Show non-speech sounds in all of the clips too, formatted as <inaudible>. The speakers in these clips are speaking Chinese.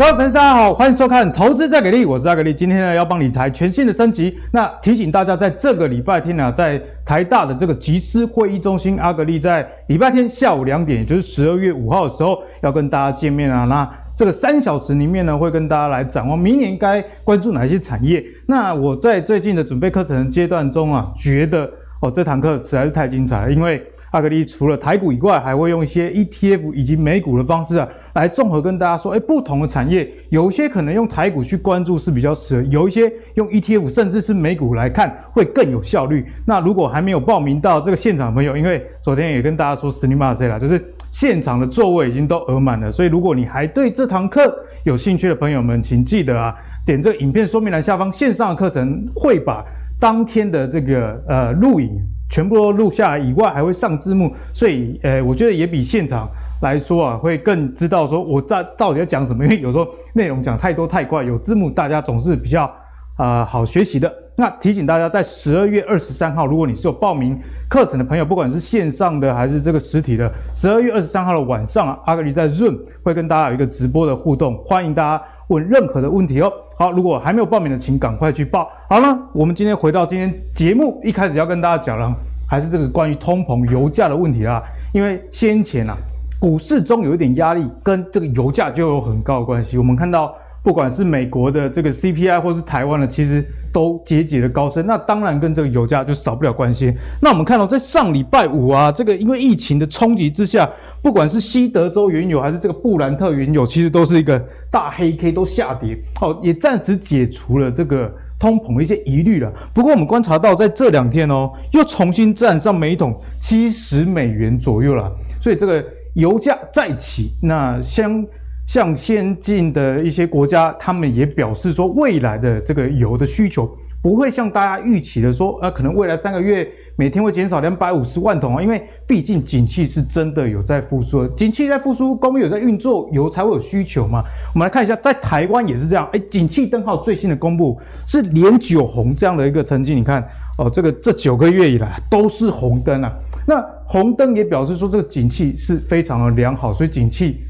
各位粉丝，大家好，欢迎收看《投资再给力》，我是阿格力。今天呢，要帮理财全新的升级。那提醒大家，在这个礼拜天呢，在台大的这个集思会议中心，阿格力在礼拜天下午两点，也就是十二月五号的时候，要跟大家见面啊。那这个三小时里面呢，会跟大家来展望明年该关注哪些产业。那我在最近的准备课程阶段中啊，觉得哦，这堂课实在是太精彩了，因为。阿格力除了台股以外，还会用一些 ETF 以及美股的方式啊，来综合跟大家说，哎，不同的产业，有一些可能用台股去关注是比较适合，有一些用 ETF 甚至是美股来看会更有效率。那如果还没有报名到这个现场的朋友，因为昨天也跟大家说实力马赛啦，就是现场的座位已经都额满了，所以如果你还对这堂课有兴趣的朋友们，请记得啊，点这个影片说明栏下方线上的课程会把当天的这个呃录影。全部都录下来以外，还会上字幕，所以，呃，我觉得也比现场来说啊，会更知道说我在到底要讲什么。因为有时候内容讲太多太快，有字幕大家总是比较啊、呃、好学习的。那提醒大家，在十二月二十三号，如果你是有报名课程的朋友，不管是线上的还是这个实体的，十二月二十三号的晚上啊，阿格力在 Zoom 会跟大家有一个直播的互动，欢迎大家问任何的问题哦。好，如果还没有报名的，请赶快去报。好了，我们今天回到今天节目一开始要跟大家讲了，还是这个关于通膨、油价的问题啦。因为先前啊，股市中有一点压力，跟这个油价就有很高的关系。我们看到，不管是美国的这个 CPI，或是台湾的，其实都节节的高升。那当然跟这个油价就少不了关系。那我们看到，在上礼拜五啊，这个因为疫情的冲击之下，不管是西德州原油还是这个布兰特原油，其实都是一个大黑 K 都下跌，哦，也暂时解除了这个通膨的一些疑虑了。不过我们观察到，在这两天哦，又重新站上每桶七十美元左右了。所以这个油价再起，那相像先进的一些国家，他们也表示说，未来的这个油的需求。不会像大家预期的说，呃，可能未来三个月每天会减少两百五十万桶啊，因为毕竟景气是真的有在复苏，景气在复苏，工业有在运作，油才会有需求嘛。我们来看一下，在台湾也是这样，哎，景气灯号最新的公布是连九红这样的一个成绩，你看哦，这个这九个月以来都是红灯啊。那红灯也表示说这个景气是非常的良好，所以景气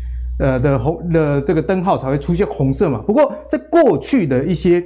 呃的红的这个灯号才会出现红色嘛。不过在过去的一些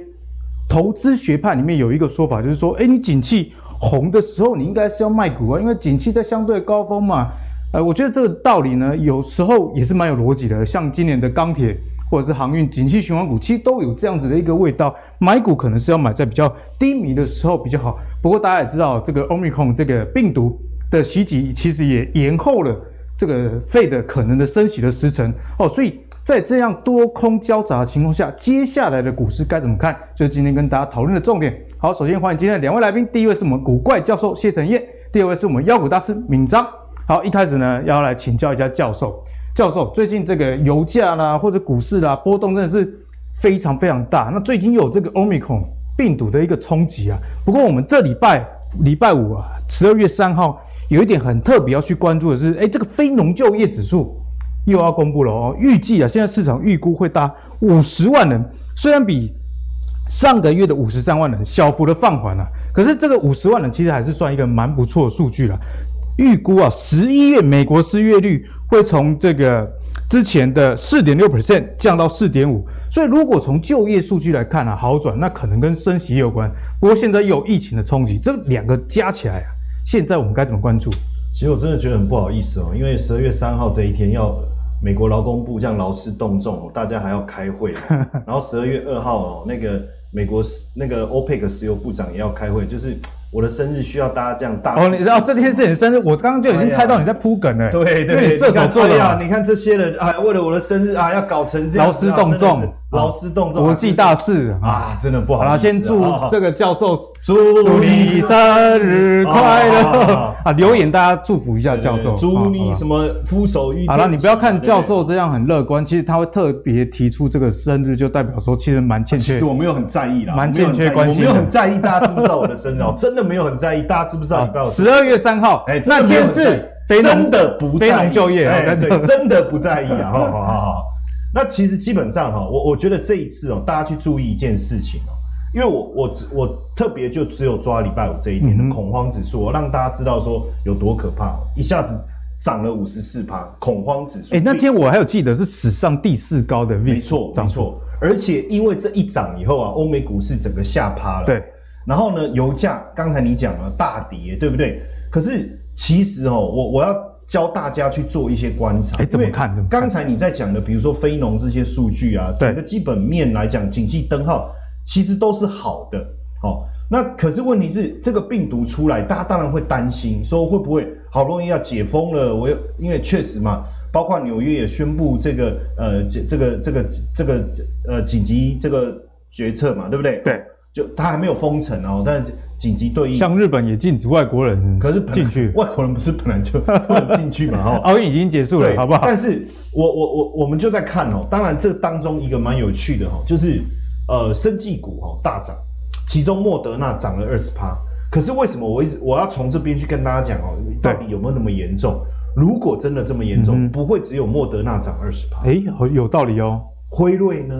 投资学派里面有一个说法，就是说，哎，你景气红的时候，你应该是要卖股啊，因为景气在相对高峰嘛。呃，我觉得这个道理呢，有时候也是蛮有逻辑的。像今年的钢铁或者是航运景气循环股，其实都有这样子的一个味道。买股可能是要买在比较低迷的时候比较好。不过大家也知道，这个 Omicron 这个病毒的袭击，其实也延后了这个 Fed 可能的升息的时程哦，所以。在这样多空交杂的情况下，接下来的股市该怎么看？就是今天跟大家讨论的重点。好，首先欢迎今天的两位来宾，第一位是我们古怪教授谢承彦，第二位是我们妖股大师闵漳。好，一开始呢要来请教一下教授，教授最近这个油价啦或者股市啦波动真的是非常非常大。那最近有这个 Omicron 病毒的一个冲击啊。不过我们这礼拜礼拜五啊，十二月三号有一点很特别要去关注的是，哎，这个非农就业指数。又要公布了哦，预计啊，现在市场预估会达五十万人，虽然比上个月的五十三万人小幅的放缓了，可是这个五十万人其实还是算一个蛮不错的数据了。预估啊，十一月美国失业率会从这个之前的四点六 percent 降到四点五，所以如果从就业数据来看啊，好转，那可能跟升息有关。不过现在又有疫情的冲击，这两个加起来啊，现在我们该怎么关注？其实我真的觉得很不好意思哦，因为十二月三号这一天要。美国劳工部这样劳师动众，大家还要开会。<laughs> 然后十二月二号哦，那个美国那个 OPEC 石油部长也要开会，就是。我的生日需要大家这样大哦，你知道这天是你的生日，我刚刚就已经猜到你在铺梗了。对对，对射手座的呀，你看这些人啊，为了我的生日啊，要搞成这样，劳师动众，劳师动众，国际大事啊，真的不好。好了，先祝这个教授祝你生日快乐啊！留言大家祝福一下教授，祝你什么福寿与好了，你不要看教授这样很乐观，其实他会特别提出这个生日，就代表说其实蛮欠缺。其实我没有很在意啦，蛮欠缺关系，我没有很在意大家知不知道我的生日哦，真的。没有很在意，大家知不知道？十二月三号，哎，那天是真的不在意，非农就业，哎，对，真的不在意啊！好好好，那其实基本上哈，我我觉得这一次哦，大家去注意一件事情哦，因为我我我特别就只有抓礼拜五这一天的恐慌指数，让大家知道说有多可怕，一下子涨了五十四趴，恐慌指数。哎、欸，那天我还有记得是史上第四高的没错，没错。而且因为这一涨以后啊，欧美股市整个下趴了。对。然后呢，油价刚才你讲了大跌，对不对？可是其实哦，我我要教大家去做一些观察。哎，怎么看？刚才你在讲的，比如说非农这些数据啊，整个基本面来讲，景气灯号其实都是好的。好。那可是问题是，这个病毒出来，大家当然会担心，说会不会好不容易要解封了？我又因为确实嘛，包括纽约也宣布这个呃这这个这个这个呃紧急这个决策嘛，对不对？对，就它还没有封城哦，但紧急对应。像日本也禁止外国人，可是进去，外国人不是本来就 <laughs> 不能进去嘛？哈，<laughs> 奥运已经结束了，好不好？但是我我我我们就在看哦，当然这当中一个蛮有趣的哈，就是呃生技股哈大涨。其中莫德纳涨了二十趴，可是为什么我一直我要从这边去跟大家讲哦，到底有没有那么严重？如果真的这么严重，不会只有莫德纳涨二十趴。哎，有道理哦。辉瑞呢？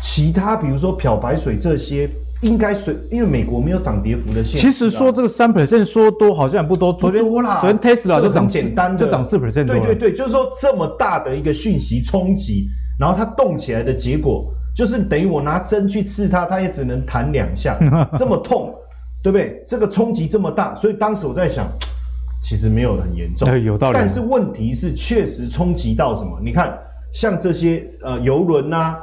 其他比如说漂白水这些，应该随因为美国没有涨跌幅的限制。其实说这个三 percent 说多好像也不多，不多啦。昨天 Tesla 就涨简单的，就涨四 percent。对对对，就是说这么大的一个讯息冲击，然后它动起来的结果。就是等于我拿针去刺它，它也只能弹两下，<laughs> 这么痛，对不对？这个冲击这么大，所以当时我在想，其实没有很严重，有道理。但是问题是，确实冲击到什么？你看，像这些呃游轮呐，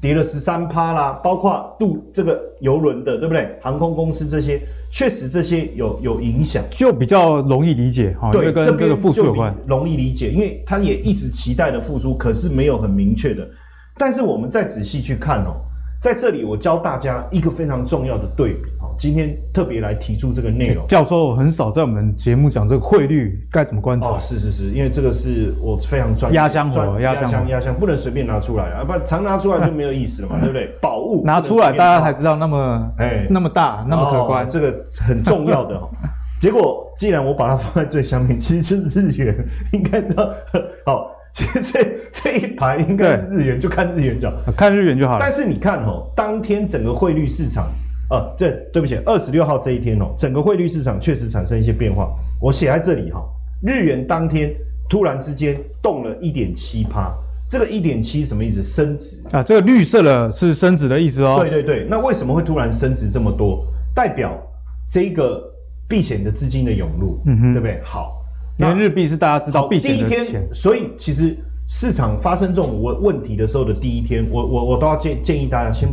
跌了十三趴啦，包括渡这个游轮的，对不对？航空公司这些，确实这些有有影响，就比较容易理解哈。对，跟这个复苏有关，容易理解，因为他也一直期待的复苏，可是没有很明确的。但是我们再仔细去看哦，在这里我教大家一个非常重要的对比哦。今天特别来提出这个内容，教授很少在我们节目讲这个汇率该怎么观察。哦，是是是，因为这个是我非常专业。压箱货，压箱压箱，不能随便拿出来啊！不常拿出来就没有意思了嘛，对不对？宝物拿出来，大家才知道那么哎那么大那么可观，这个很重要的。<laughs> 结果既然我把它放在最下面，其实是日元，应该知道好。其实这这一排应该是日元，就看日元就好，看日元就好了。但是你看哦，当天整个汇率市场，呃，对，对不起，二十六号这一天哦，整个汇率市场确实产生一些变化。我写在这里哈，日元当天突然之间动了一点七趴，这个一点七什么意思？升值啊，这个绿色的是升值的意思哦。对对对，那为什么会突然升值这么多？代表这个避险的资金的涌入，嗯哼，对不对？好。因为日币是大家知道避险的钱，第一天，所以其实市场发生这种问问题的时候的第一天，我我我都要建建议大家先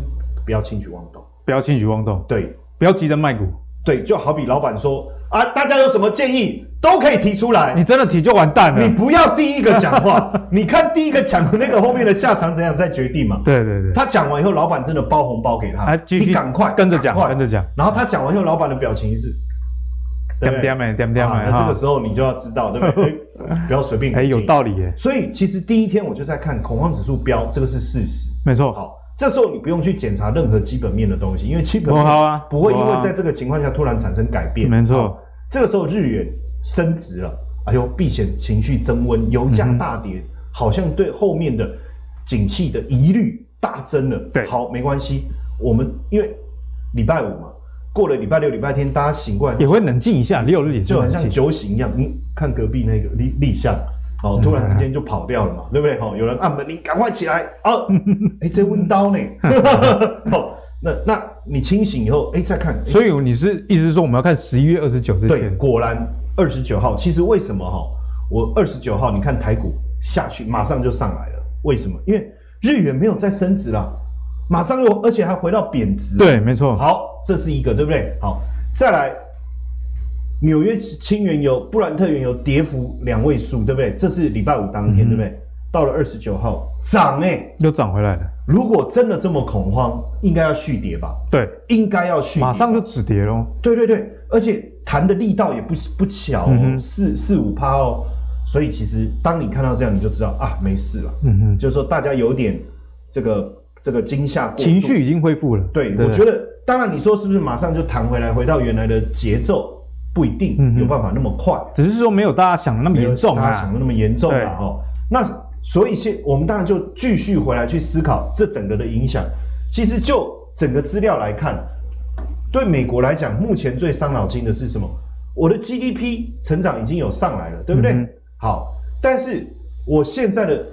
不要轻举妄动，不要轻举妄动，对，不要急着卖股，对，就好比老板说啊，大家有什么建议都可以提出来，你真的提就完蛋了，你不要第一个讲话，<laughs> 你看第一个讲的那个后面的下场怎样再决定嘛，对对对，他讲完以后，老板真的包红包给他，你赶快跟着讲，跟着讲，然后他讲完以后，老板的表情是。点点没点点没，那这个时候你就要知道，对不对？<laughs> 不要随便。哎，有道理耶。所以其实第一天我就在看恐慌指数飙，这个是事实，没错。好，这时候你不用去检查任何基本面的东西，因为基本面不会因为在这个情况下突然产生改变。没错。这个时候日元升值了，哎呦，避险情绪增温，油价大跌，好像对后面的景气的疑虑大增了。对，好，没关系，我们因为礼拜五嘛。过了礼拜六、礼拜天，大家醒过来也会冷静一下，六日也就很像酒醒一样。嗯，看隔壁那个立立项，哦，突然之间就跑掉了嘛，对不对？哦，有人按门铃，赶快起来哦。<laughs> 哎，这问刀呢？<laughs> 哦，那那你清醒以后，哎，再看。所以你是意思是说，我们要看十一月二十九这天？对，果然二十九号。其实为什么哈？我二十九号你看台股下去，马上就上来了。为什么？因为日元没有再升值了。马上又，而且还回到贬值。对，没错。好，这是一个，对不对？好，再来，纽约轻原油、布兰特原油跌幅两位数，对不对？这是礼拜五当天，嗯、对不对？到了二十九号，涨哎、欸，又涨回来了。如果真的这么恐慌，应该要续跌吧？对，应该要续跌，马上就止跌喽。对对对，而且弹的力道也不不巧、哦，嗯、四四五趴哦。所以其实当你看到这样，你就知道啊，没事了。嗯哼，就是说大家有点这个。这个惊吓情绪已经恢复了，对，对我觉得，当然你说是不是马上就弹回来，回到原来的节奏，不一定有办法那么快，嗯、只是说没有大家想的那么严重啊，大家想的那么严重了哦。那所以现我们当然就继续回来去思考这整个的影响。其实就整个资料来看，对美国来讲，目前最伤脑筋的是什么？我的 GDP 成长已经有上来了，对不对？嗯、好，但是我现在的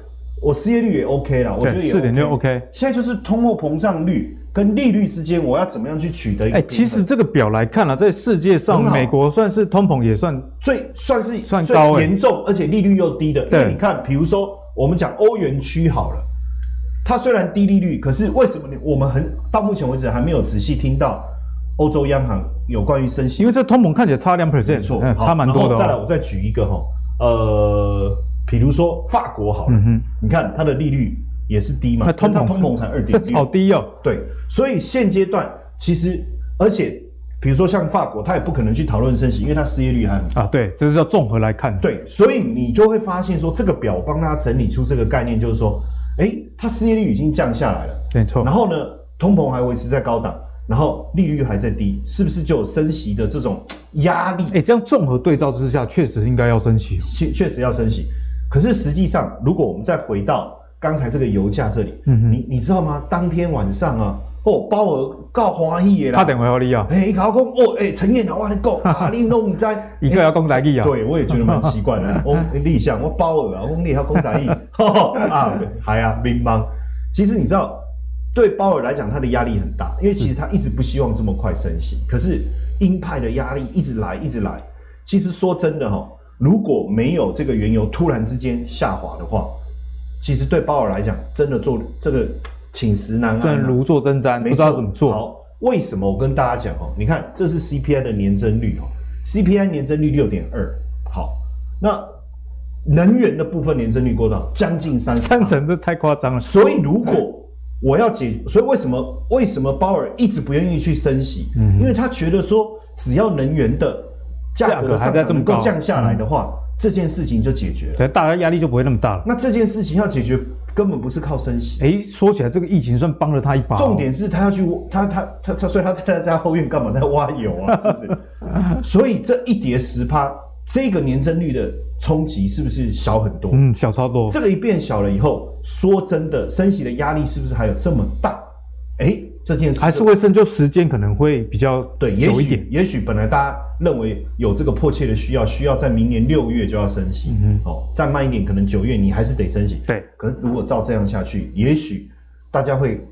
我失业率也 OK 了，我觉得也四点六 OK。现在就是通货膨胀率跟利率之间，我要怎么样去取得一个？哎、欸，其实这个表来看啊，在世界上，美国算是通膨也算最算是算高严重，而且利率又低的。对，你看，比如说我们讲欧元区好了。它虽然低利率，可是为什么呢？我们很到目前为止还没有仔细听到欧洲央行有关于升息，因为这通膨看起来差两 percent，错，差蛮多的。再来，我再举一个哈，呃，比如说法国好了，嗯、你看它的利率也是低嘛，那通膨通膨才二点六，<laughs> 好低哦。对，所以现阶段其实，而且比如说像法国，它也不可能去讨论升息，因为它失业率还很高啊。对，这是要综合来看。对，所以你就会发现说，这个表帮大家整理出这个概念，就是说。哎，它失业率已经降下来了，没错。然后呢，通膨还维持在高档，然后利率还在低，是不是就有升息的这种压力？哎，这样综合对照之下，确实应该要升息，确确实要升息。可是实际上，如果我们再回到刚才这个油价这里，嗯，你你知道吗？当天晚上啊。哦，鲍尔告欢喜的啦，他电话给你啊，哎，他讲哦，哎，陈彦，我跟你讲，啊，你都不知，<laughs> <laughs> 一个要讲台语啊，对，我也觉得蛮奇怪的。<laughs> 我立想，我鲍尔啊，我讲你还讲台语，啊，还啊，乒乓。其实你知道，对鲍尔来讲，他的压力很大，因为其实他一直不希望这么快升息，可是鹰派的压力一直来，一直来。其实说真的哈，如果没有这个原油突然之间下滑的话，其实对鲍尔来讲，真的做这个。寝食难安，真如坐针毡，不知道怎么做。好，为什么我跟大家讲哦？你看，这是 CPI 的年增率哦，CPI 年增率六点二。好，那能源的部分年增率过到？将近三三成，这太夸张了。所以如果我要解，所以为什么为什么鲍尔一直不愿意去升息？嗯，因为他觉得说，只要能源的价格还在这么高降下来的话，这件事情就解决了，大家压力就不会那么大了。那这件事情要解决。根本不是靠升息。哎，说起来，这个疫情算帮了他一把。重点是他要去，他他他他，所以他在他家后院干嘛在挖油啊？<laughs> 是不是？所以这一叠十趴，这个年增率的冲击是不是小很多？嗯，小超多。这个一变小了以后，说真的，升息的压力是不是还有这么大？哎。这件事还是会深究，时间可能会比较对，也许也许本来大家认为有这个迫切的需要，需要在明年六月就要升息，嗯哼，哦，再慢一点，可能九月你还是得升息，对。可是如果照这样下去，也许大家会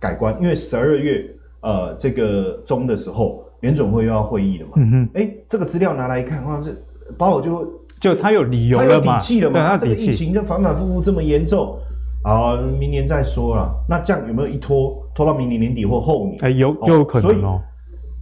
改观，因为十二月呃这个中的时候，联准会又要会议了嘛，嗯哼，哎，这个资料拿来一看，哇，这把我就就他有理由了嘛，他有底气了嘛，这个疫情就反反复复这么严重。好，明年再说了。那这样有没有一拖拖到明年年底或后年？哎，有就有可能哦。所以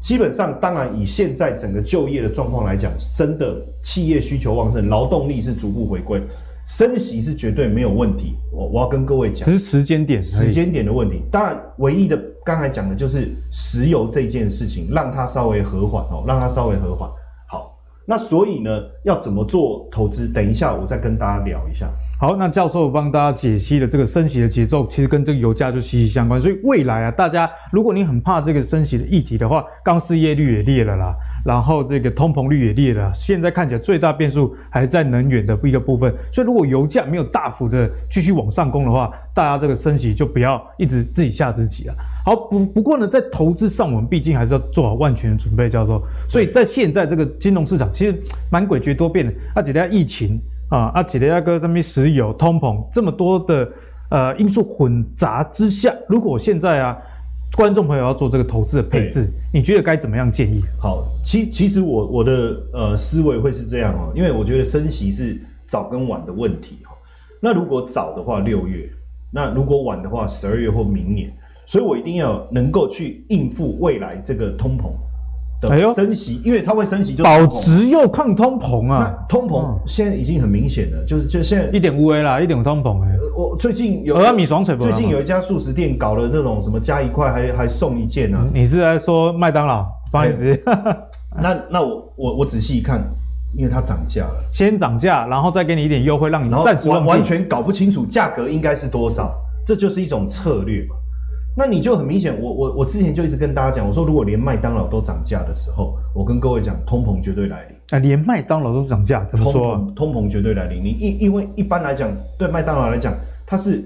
基本上，当然以现在整个就业的状况来讲，真的企业需求旺盛，劳动力是逐步回归，升息是绝对没有问题。我我要跟各位讲，只是时间点，时间点的问题。当然，唯一的刚才讲的就是石油这件事情，让它稍微和缓哦，让它稍微和缓。好，那所以呢，要怎么做投资？等一下我再跟大家聊一下。好，那教授帮大家解析了这个升息的节奏，其实跟这个油价就息息相关。所以未来啊，大家如果你很怕这个升息的议题的话，刚失业率也裂了啦，然后这个通膨率也裂了，现在看起来最大变数还是在能源的一个部分。所以如果油价没有大幅的继续往上攻的话，大家这个升息就不要一直自己吓自己了。好，不不过呢，在投资上，我们毕竟还是要做好万全的准备，教授。所以在现在这个金融市场其实蛮诡谲多变的，而且在疫情。啊，阿吉雷亚哥这边石油通膨这么多的呃因素混杂之下，如果现在啊，观众朋友要做这个投资的配置，你觉得该怎么样建议？好，其其实我我的呃思维会是这样哦，因为我觉得升息是早跟晚的问题哈。那如果早的话六月，那如果晚的话十二月或明年，所以我一定要能够去应付未来这个通膨。哎呦，升息，因为它会升息就，就保值又抗通膨啊。那通膨现在已经很明显了，就是就现在一点五 A 啦，一点五通膨哎。我最近有米爽水，最近有一家素食店搞了那种什么加一块还还送一件啊。你是在说麦当劳？不好意思，那那我我我仔细一看，因为它涨价了，先涨价，然后再给你一点优惠，让你暂时完完全搞不清楚价格应该是多少，这就是一种策略嘛。那你就很明显，我我我之前就一直跟大家讲，我说如果连麦当劳都涨价的时候，我跟各位讲，通膨绝对来临。啊，连麦当劳都涨价，怎么说？通膨，通膨绝对来临。你因因为一般来讲，对麦当劳来讲，它是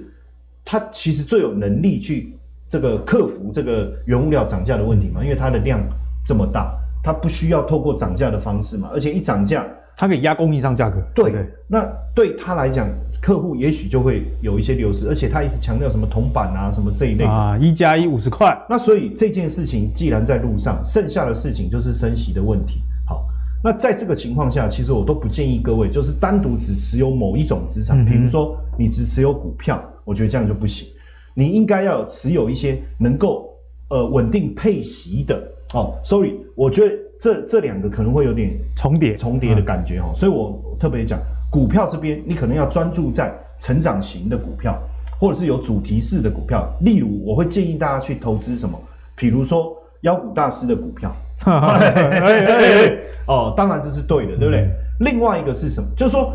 它其实最有能力去这个克服这个原物料涨价的问题嘛，因为它的量这么大，它不需要透过涨价的方式嘛，而且一涨价，它可以压供应商价格。对，对那对他来讲，客户也许就会有一些流失，而且他一直强调什么铜板啊，什么这一类啊，一加一五十块。那所以这件事情既然在路上，剩下的事情就是升息的问题。好，那在这个情况下，其实我都不建议各位就是单独只持有某一种资产，比如说你只持有股票，我觉得这样就不行。你应该要持有一些能够呃稳定配息的。哦，sorry，我觉得这这两个可能会有点重叠重叠的感觉哈，所以我特别讲股票这边，你可能要专注在成长型的股票，或者是有主题式的股票。例如，我会建议大家去投资什么？比如说妖股大师的股票。<laughs> <laughs> 哦，当然这是对的，对不对？另外一个是什么？就是说，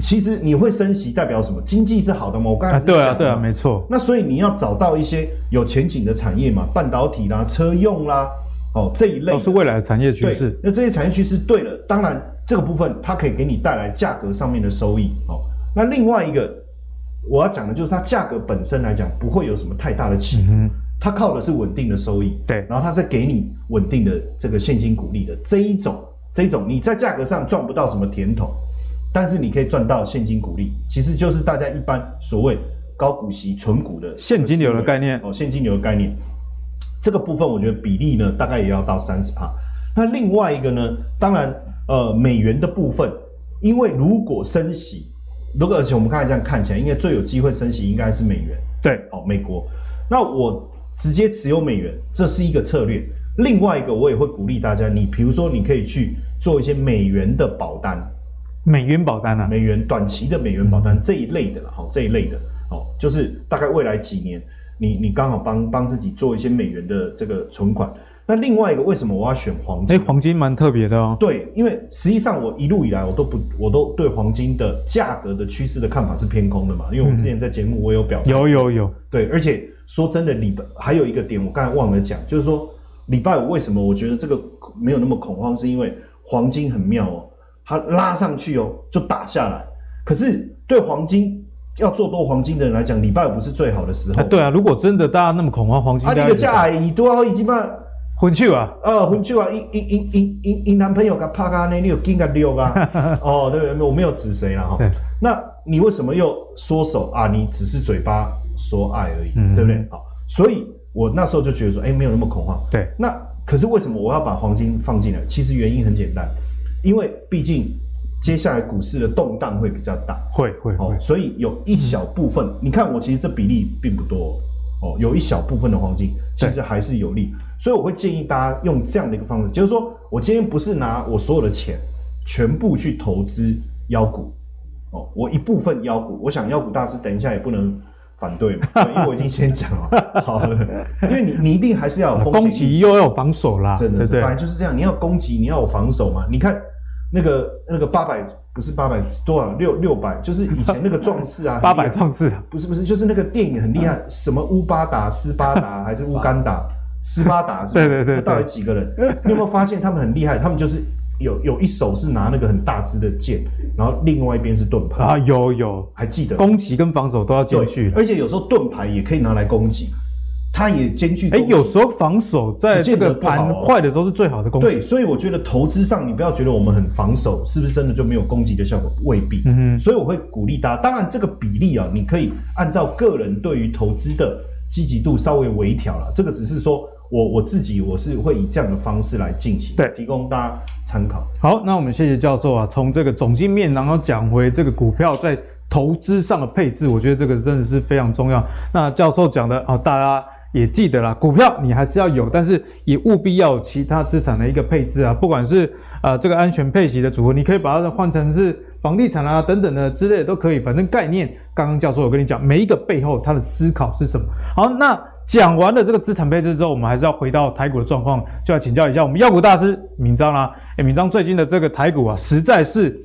其实你会升息代表什么？经济是好的吗？我刚才对啊，对啊，没错。那所以你要找到一些有前景的产业嘛，半导体啦，车用啦。哦，这一类都是未来的产业趋势。那这些产业趋势对了，当然这个部分它可以给你带来价格上面的收益。哦，那另外一个我要讲的就是它价格本身来讲不会有什么太大的起伏，嗯、它靠的是稳定的收益。对，然后它再给你稳定的这个现金股利的这一种，这一种你在价格上赚不到什么甜头，但是你可以赚到现金股利，其实就是大家一般所谓高股息纯股的现金流的概念。哦，现金流的概念。这个部分我觉得比例呢，大概也要到三十帕。那另外一个呢，当然，呃，美元的部分，因为如果升息，如果而且我们刚才这样看起来，应该最有机会升息应该是美元。对，哦，美国。那我直接持有美元，这是一个策略。另外一个，我也会鼓励大家，你比如说，你可以去做一些美元的保单，美元保单啊，美元短期的美元保单这一类的，好，这一类的，哦，就是大概未来几年。你你刚好帮帮自己做一些美元的这个存款，那另外一个为什么我要选黄金？哎，黄金蛮特别的哦。对，因为实际上我一路以来我都不我都对黄金的价格的趋势的看法是偏空的嘛，因为我之前在节目我有表、嗯。有有有。对，而且说真的，礼拜还有一个点我刚才忘了讲，就是说礼拜五为什么我觉得这个没有那么恐慌，是因为黄金很妙哦，它拉上去哦就打下来，可是对黄金。要做多黄金的人来讲，礼拜五是最好的时候。啊对啊，如果真的大家那么恐慌黄金，啊，你个价已多少已经嘛？混去啊？呃，混去啊！因因因因因因男朋友给拍咖呢，你有金个六啊？<laughs> 哦，对对，我没有指谁了哈。那你为什么又缩手啊？你只是嘴巴说爱而已，嗯、对不对？好，所以我那时候就觉得说，哎、欸，没有那么恐慌。对。那可是为什么我要把黄金放进来？其实原因很简单，因为毕竟。接下来股市的动荡会比较大，会会会，所以有一小部分，嗯、你看我其实这比例并不多哦，有一小部分的黄金其实还是有利，所以我会建议大家用这样的一个方式，就是说我今天不是拿我所有的钱全部去投资妖股哦，我一部分妖股，我想妖股大师等一下也不能反对嘛，<laughs> 因为我已经先讲了，好了，因为你你一定还是要有攻击又要有防守啦，真的对，对，本来就是这样，你要攻击你要有防守嘛，你看。那个那个八百不是八百多少？六六百，就是以前那个壮士啊，<laughs> 八百壮士。不是不是，就是那个电影很厉害，嗯、什么乌巴达斯巴达 <laughs> 还是乌干达？斯巴达，是是？对对对，到底几个人？你有没有发现他们很厉害？他们就是有有一手是拿那个很大支的剑，然后另外一边是盾牌。啊，有有。还记得攻击跟防守都要进去，而且有时候盾牌也可以拿来攻击。它也兼具，哎，有时候防守在这个盘坏的时候是最好的攻击。对，所以我觉得投资上你不要觉得我们很防守，是不是真的就没有攻击的效果？未必。嗯哼。所以我会鼓励大家，当然这个比例啊，你可以按照个人对于投资的积极度稍微微调了。这个只是说我我自己我是会以这样的方式来进行，对，提供大家参考。好，那我们谢谢教授啊，从这个总经面，然后讲回这个股票在投资上的配置，我觉得这个真的是非常重要。那教授讲的啊，大家。也记得啦，股票你还是要有，但是也务必要有其他资产的一个配置啊，不管是呃这个安全配息的组合，你可以把它换成是房地产啊等等的之类的都可以，反正概念刚刚教授有跟你讲，每一个背后它的思考是什么。好，那讲完了这个资产配置之后，我们还是要回到台股的状况，就要请教一下我们妖股大师明章啦。诶，明章最近的这个台股啊，实在是。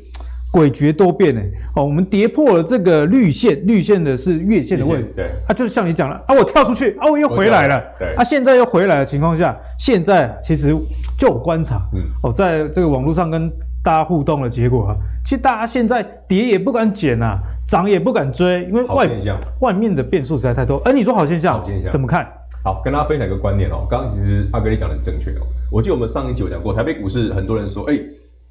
诡谲多变呢，哦，我们跌破了这个绿线，绿线的是月线的位置，对，啊，就是像你讲了啊，我跳出去啊，我又回来了，对，啊，现在又回来的情况下，现在其实就我观察，嗯，哦，在这个网络上跟大家互动的结果啊，其实大家现在跌也不敢减啊，涨也不敢追，因为外外面的变数实在太多。而你说好现象，好现象。怎么看？好，跟大家分享一个观念哦，刚刚其实阿哥你讲的很正确哦，我记得我们上一集有讲过，台北股市很多人说，哎。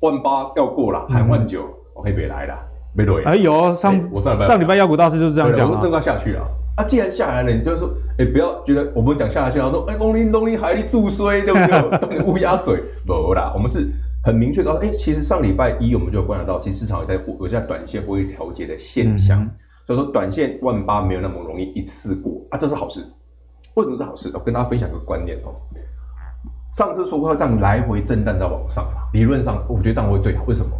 万八要过了，喊万九，我可以别来了，没对。哎有上上礼拜妖股大师就是这样讲，我那个下去了。啊，既然下来了，你就说，哎，不要觉得我们讲下来，然后说，哎，东林东林海里注水，对不对？<laughs> 乌鸦嘴，不啦，我们是很明确告诉，哎，其实上礼拜一我们就观察到，其实市场有在有在短线获利调节的现象，所以说短线万八没有那么容易一次过啊，这是好事。为什么是好事？我跟大家分享一个观念哦。上次说过要这样来回震荡到往上嘛，理论上我觉得这样会最好。为什么？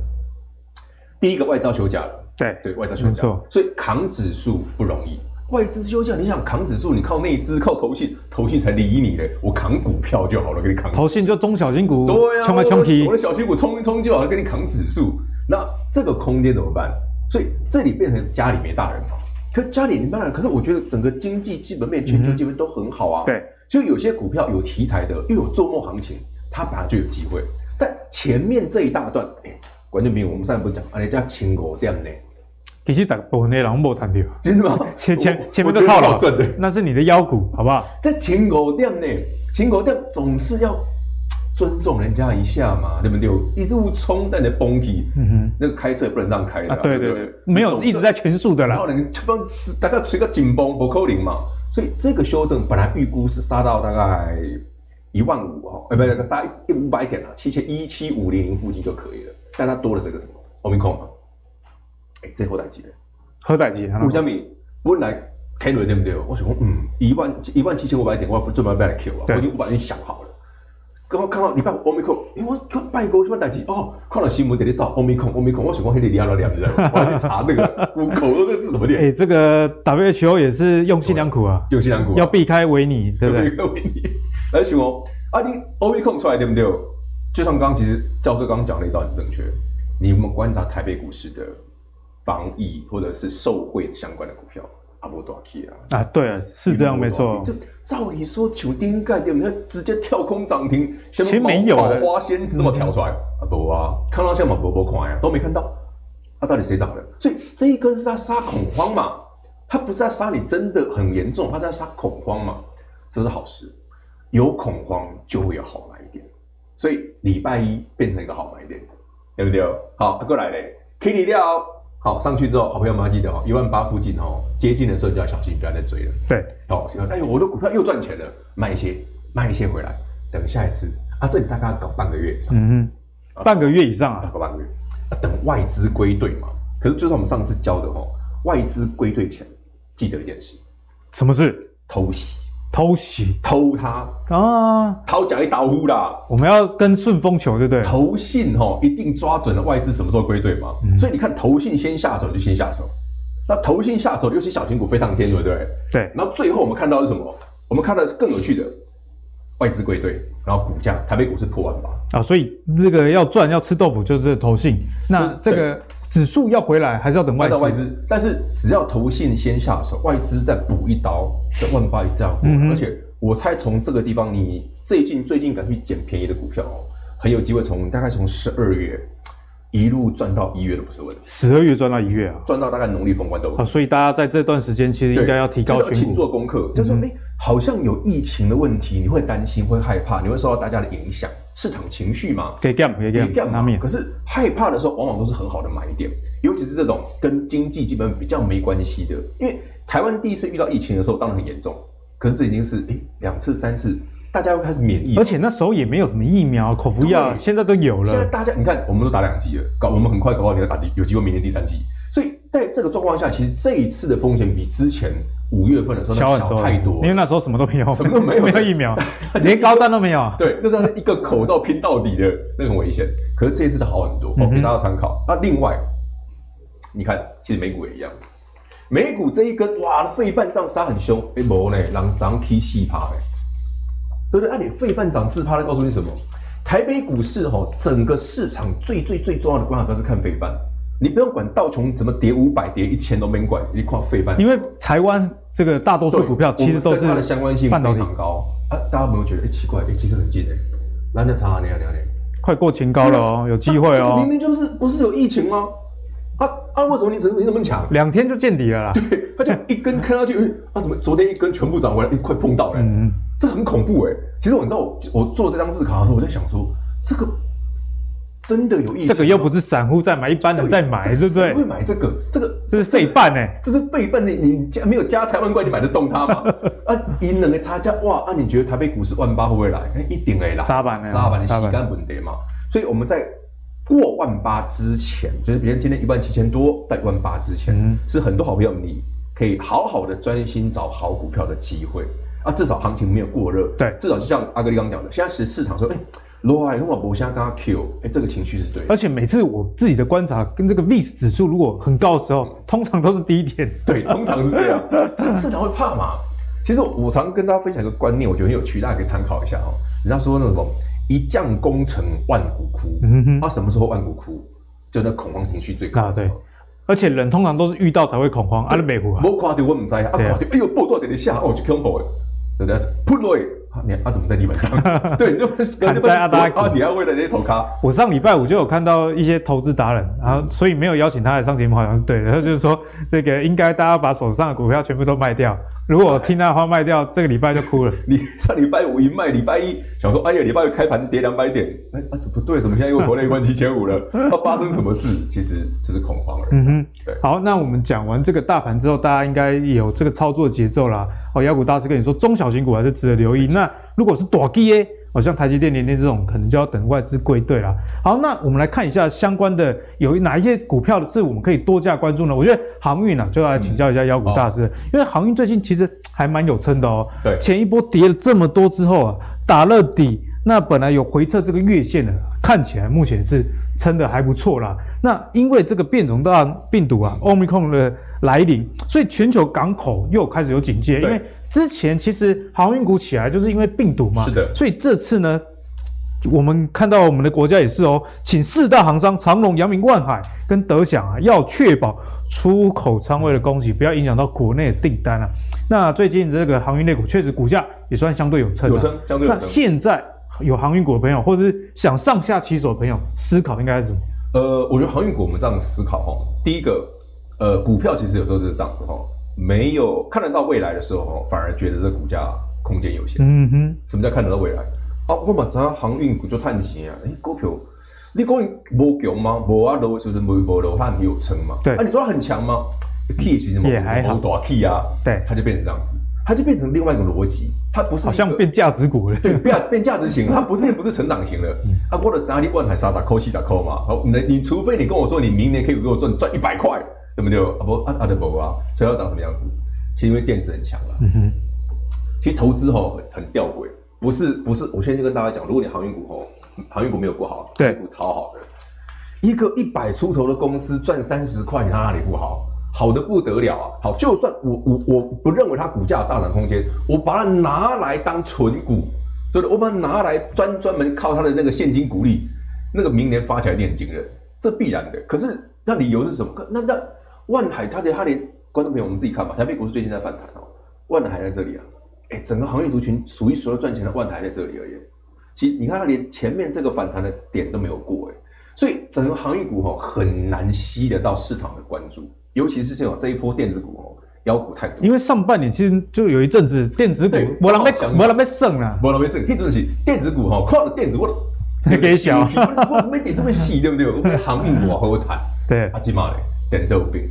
第一个外招休假了，对对，外招休假，所以扛指数不容易。外资休假，你想扛指数，你靠内资、靠投信，投信才理你嘞。我扛股票就好了，给你扛。投信就中小型股，对呀、啊，冲来冲去，我的小型股冲一冲就好了，给你扛指数。那这个空间怎么办？所以这里变成是家里没大人嘛。可家里没大人，可是我觉得整个经济基本面、全球基本面都很好啊。对，就有些股票有题材的，又有做梦行情，它本来就有机会。但前面这一大段，哎，观众朋友，我们上次不是讲，啊，你叫青果店呢？其实大部分的人都没谈到，真的吗？前前前面都套牢，那是你的腰股，好不好？在青果店呢，青果店总是要尊重人家一下嘛，对不对？一路冲但你的崩起，嗯哼，那个开车也不能让开的，啊，对对对，没有一直在全速的啦，然后你帮大概吹个紧绷不扣零嘛，所以这个修正本来预估是杀到大概一万五哈，呃，不是杀一五百点啊，七千一七五零零附近就可以了，但它多了这个什么欧米空嘛。这好代志的，好代志。为什么本来开轮对不对？我想说，嗯，一万一万七千五百点，我不准备买来 Q 啊，我已经五百点想好了。刚刚看到礼拜五欧米克，因为我看拜过什么代志哦，看到新闻在里找欧米克，欧米克，我想讲，那里聊了两人，<laughs> 我还去查那个虎口的这个字怎么念。哎，这个 WHO 也是用心良苦啊，用心良苦，要避开维尼，对不对？避开维尼。<laughs> 来，熊哦，啊，你欧米克出来对不对？就像刚刚其实教授刚刚讲的一招很正确，你有没有观察台北股市的？防疫或者是受惠相关的股票，阿波多少 K 啊？啊，对啊，是这样没错。就照理说，九丁盖掉，你看直接跳空涨停，其实没有花仙子那么跳出来，啊不啊，看到像马波波狂呀，都没看到。啊，到底谁涨的？所以这一根是在杀恐慌嘛？他不是在杀你真的很严重，他在杀恐慌嘛？这是好事，有恐慌就会有好买点，所以礼拜一变成一个好买点，对不对？好，过来嘞，K 你料。好，上去之后，好朋友们要记得哦，一万八附近哦，接近的时候你就要小心，不要再追了。对，好，哎呦，我的股票又赚钱了，卖一些，卖一些回来，等下一次啊，这里大概要搞半个月以上，嗯哼，半个月以上啊，搞半个月，啊，等外资归队嘛。可是就像我们上次教的哦，外资归队前，记得一件事，什么事？偷袭。偷袭，偷他啊！偷假一刀呼啦！我们要跟顺风球，对不对？投信哦，一定抓准了外资什么时候归队嘛。嗯、所以你看，投信先下手就先下手。那投信下手，尤其小型股飞上天，对不对？对。然后最后我们看到的是什么？我们看到的是更有趣的，外资归队，然后股价台北股市破万八啊！所以这个要赚要吃豆腐，就是投信。那这个。指数要回来，还是要等外资？外资，但是只要投信先下手，外资再补一刀，这万八也是要过。嗯、哼而且我猜从这个地方，你最近最近敢去捡便宜的股票哦，很有机会从大概从十二月一路赚到一月都不是问题。十二月赚到一月啊，赚到大概农历封关都。啊，所以大家在这段时间其实应该要提高选股，请做功课。就是说，哎、嗯欸，好像有疫情的问题，你会担心，会害怕，你会受到大家的影响。市场情绪嘛，给降，给降，拿面。可是害怕的时候，往往都是很好的买点，尤其是这种跟经济基本比较没关系的。因为台湾第一次遇到疫情的时候，当然很严重。可是这已经是诶两次、三次，大家又开始免疫。而且那时候也没有什么疫苗、口服药，对现在都有了。现在大家你看，我们都打两剂了，搞我们很快搞不好你要打几，有机会明年第三剂。所以在这个状况下，其实这一次的风险比之前。五月份的时候小太多，因为那时候什么都没有，什么都没有，没有疫苗，<laughs> 连高端都没有。<laughs> 对，那是一个口罩拼到底的，那种危险。可是这一次是好很多，我给大家参考。那另外，你看，其实美股也一样，美股这一根哇，费半涨杀很凶，哎，无呢，让涨 K 四趴哎，对不对？按你费半涨四趴，告诉你什么？台北股市哈，整个市场最最最重要的观察都是看费半。你不用管道琼怎么跌五百跌一千都没管，你看费半。因为台湾这个大多数股票其实都是它的相关性非常高啊！大家有没有觉得哎奇怪哎，其实很近哎，难得差哪哪哪哪，快过前高了哦，有机会哦。明明就是不是有疫情吗？啊啊！为什么你怎么你怎么抢？两天就见底了啦。对，他就一根看上去，啊怎么昨天一根全部涨回来，一快碰到了，嗯，这很恐怖哎。其实我你知道我我做这张字卡的时候，我在想说这个。真的有意思。这个又不是散户在买，一般人在买，对不对？会买这个？这个这是费半哎，这是费半，你你家没有家财万贯，你买得动它吗？<laughs> 啊，银两个差价哇！啊，你觉得台北股市万八会不会来？一定会来。扎板呢，扎板的洗干本跌嘛。所以我们在过万八之前，就是比如今天一万七千多到一万八之前，嗯、是很多好朋友你可以好好的专心找好股票的机会啊。至少行情没有过热，对，至少就像阿格力刚讲的，现在其实市场说，哎。罗海跟我博相跟他 Q，哎，这个情绪是对的。而且每次我自己的观察，跟这个 VIX 指数如果很高的时候，通常都是低点。对，通常是这样。市场会怕嘛？其实我常跟大家分享一个观念，我觉得很有趣，大家可以参考一下哦。人家说那种一将功成万骨枯，嗯哼，啊，什么时候万骨枯？就那恐慌情绪最高的时候。啊，对。而且人通常都是遇到才会恐慌，啊，美股啊。我垮掉我唔知啊，垮掉，哎呦，暴跌点下，哦，就恐怖哎，对不对？扑落。你啊怎么在地板上？<laughs> 对，就砍在阿达啊。你要为了那些头咖。我上礼拜五就有看到一些投资达人，然后所以没有邀请他来上节目，好像是对的。他就是说，这个应该大家把手上的股票全部都卖掉。如果我听他的话卖掉，这个礼拜就哭了。你上礼拜五一卖，礼拜一想说，哎呀，礼拜一开盘跌两百点，哎啊，这不对，怎么现在又回来一万七千五了？要发生什么事？其实就是恐慌而已。嗯哼，对。好，那我们讲完这个大盘之后，大家应该有这个操作节奏啦。哦，妖股大师跟你说，中小型股还是值得留意。那如果是大基耶，好像台积电、联电这种，可能就要等外资归队了。好，那我们来看一下相关的有哪一些股票的是我们可以多加关注呢？我觉得航运啊，就要来请教一下妖股大师，嗯、因为航运最近其实还蛮有撑的哦。对，前一波跌了这么多之后啊，打了底，那本来有回撤这个月线的，看起来目前是撑得还不错啦。那因为这个变种大病毒啊，Omicron 的来临，所以全球港口又开始有警戒，因为。之前其实航运股起来就是因为病毒嘛，是的，所以这次呢，我们看到我们的国家也是哦，请四大航商长荣、阳明、万海跟德享啊，要确保出口仓位的供给，不要影响到国内的订单啊。那最近这个航运类股确实股价也算相对有撑，有撑，相对有撑。那现在有航运股的朋友，或者是想上下其手的朋友，思考应该是什么？呃，我觉得航运股我们这样思考哈，第一个，呃，股票其实有时候就是这样子哈。没有看得到未来的时候，反而觉得这股价空间有限。嗯哼，什么叫看得到未来？啊，我们只要航运股就探钱啊。哎，股票你讲无强吗？无啊，楼就是无无楼，它很有撑嘛。对，啊，你说它很强吗？K 其实也还好，大 K 啊。对，它就变成这样子，它就变成另外一个逻辑，它不是好像变价值股了。对，变变价值型，<laughs> 它不变不是成长型了。啊，我的砸你万海沙沙扣西咋扣嘛。好，你你除非你跟我说你明年可以给我赚赚一百块。对不对？啊不啊啊的不啊，所以要长什么样子？其实因为电子很强了。嗯哼。其实投资吼很很吊诡，不是不是。我先就跟大家讲，如果你航运股吼，航运股没有不好，对，股超好的。一个一百出头的公司赚三十块，你看哪里不好？好的不得了啊！好，就算我我我不认为它股价有大涨空间，我把它拿来当存股，对不对？我把它拿来专专门靠它的那个现金股利，那个明年发起来念惊人，这必然的。可是那理由是什么？那那。万海，他连他连观众朋友，我们自己看吧。台北股市最近在反弹哦，万海在这里啊，哎，整个航运族群数一数二赚钱的万海在这里而已。其实你看，他连前面这个反弹的点都没有过哎，所以整个航运股哦很难吸得到市场的关注，尤其是这种这一波电子股哦，妖股太多。因为上半年其实就有一阵子电子股没人被没人被剩了，没人被剩，一阵子电子股哈，靠的电子股给小，我 <laughs> 没点这么细，对不对？我们航运股好好谈，对，阿基玛嘞。点豆饼，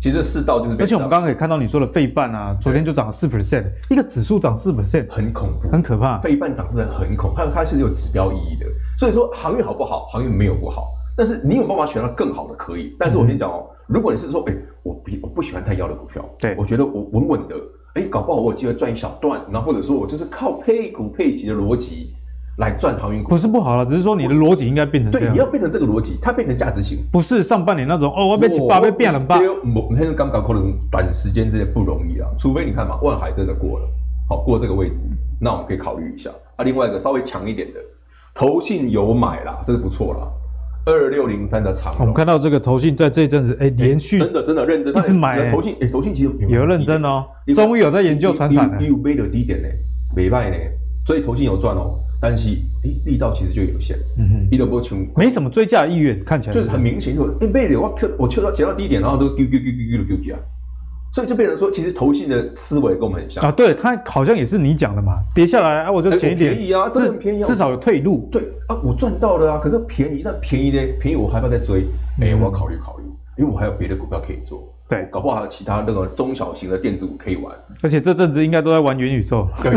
其实四道就是。而且我们刚刚也看到你说的费半啊，昨天就涨了四 percent，一个指数涨四 percent，很恐怖，很可怕。费半涨是很恐怖，它它是有指标意义的。所以说航运好不好？航运没有不好，但是你有办法选到更好的可以。但是我跟你讲哦，嗯、如果你是说，哎、欸，我比我不喜欢太妖的股票，对我觉得我稳稳的，哎、欸，搞不好我有机会赚一小段，然后或者说我就是靠配股配息的逻辑。来赚航运股不是不好了，只是说你的逻辑应该变成。对，你要变成这个逻辑，它变成价值型，不是上半年那种哦，我被几百倍变了吧？我们现在刚刚可能短时间之内不容易啊，除非你看嘛，万海真的过了，好过这个位置，那我们可以考虑一下。啊，另外一个稍微强一点的，投信有买啦，这个不错啦，二六零三的长。我们看到这个投信在这一阵子，哎，连续真的真的认真一直买，投信哎，投信其实有认真哦，终于有在研究传产了，有背的低点呢，没卖呢，所以投信有赚哦。但是，诶，力道其实就有限，嗯哼，力道不强，没什么追价意愿，看起来就是很明显，就诶，背的我 Q 我 Q 到减到低点，然后都丢丢丢丢丢丢丢啊，所以就变成说，其实投信的思维跟我们很像啊。对，它好像也是你讲的嘛，跌下来啊，我就捡一点，便宜啊，这很便宜，至少有退路。对啊，我赚到了啊，可是便宜，那便宜的便宜我还要再追，哎，我要考虑考虑，因为我还有别的股票可以做。对，搞不好还有其他那个中小型的电子股可以玩，而且这阵子应该都在玩元宇宙。对，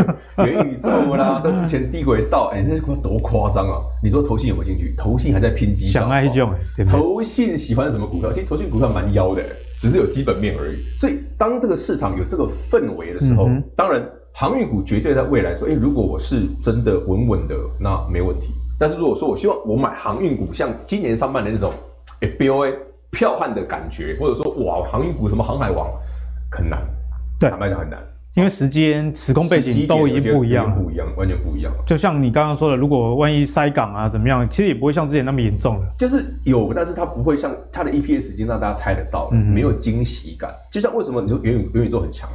元宇宙啦，<laughs> 在之前低轨道，哎，那股多夸张啊！你说投信有没有兴趣？投信还在拼绩效。想那一种，投信喜欢什么股票？其实投信股票蛮妖的，只是有基本面而已。所以当这个市场有这个氛围的时候，嗯、当然航运股绝对在未来说，哎，如果我是真的稳稳的，那没问题。但是如果说我希望我买航运股，像今年上半年那种，哎，BOA。剽悍的感觉，或者说哇，航运股什么航海王很难，对，坦白讲很难，因为时间、时空背景都已经不一样，不一样，完全不一样。就像你刚刚说的，如果万一塞港啊怎么样，其实也不会像之前那么严重了。就是有，但是它不会像它的 EPS 已经让大家猜得到，嗯、没有惊喜感。就像为什么你说元宇元宇宙很强，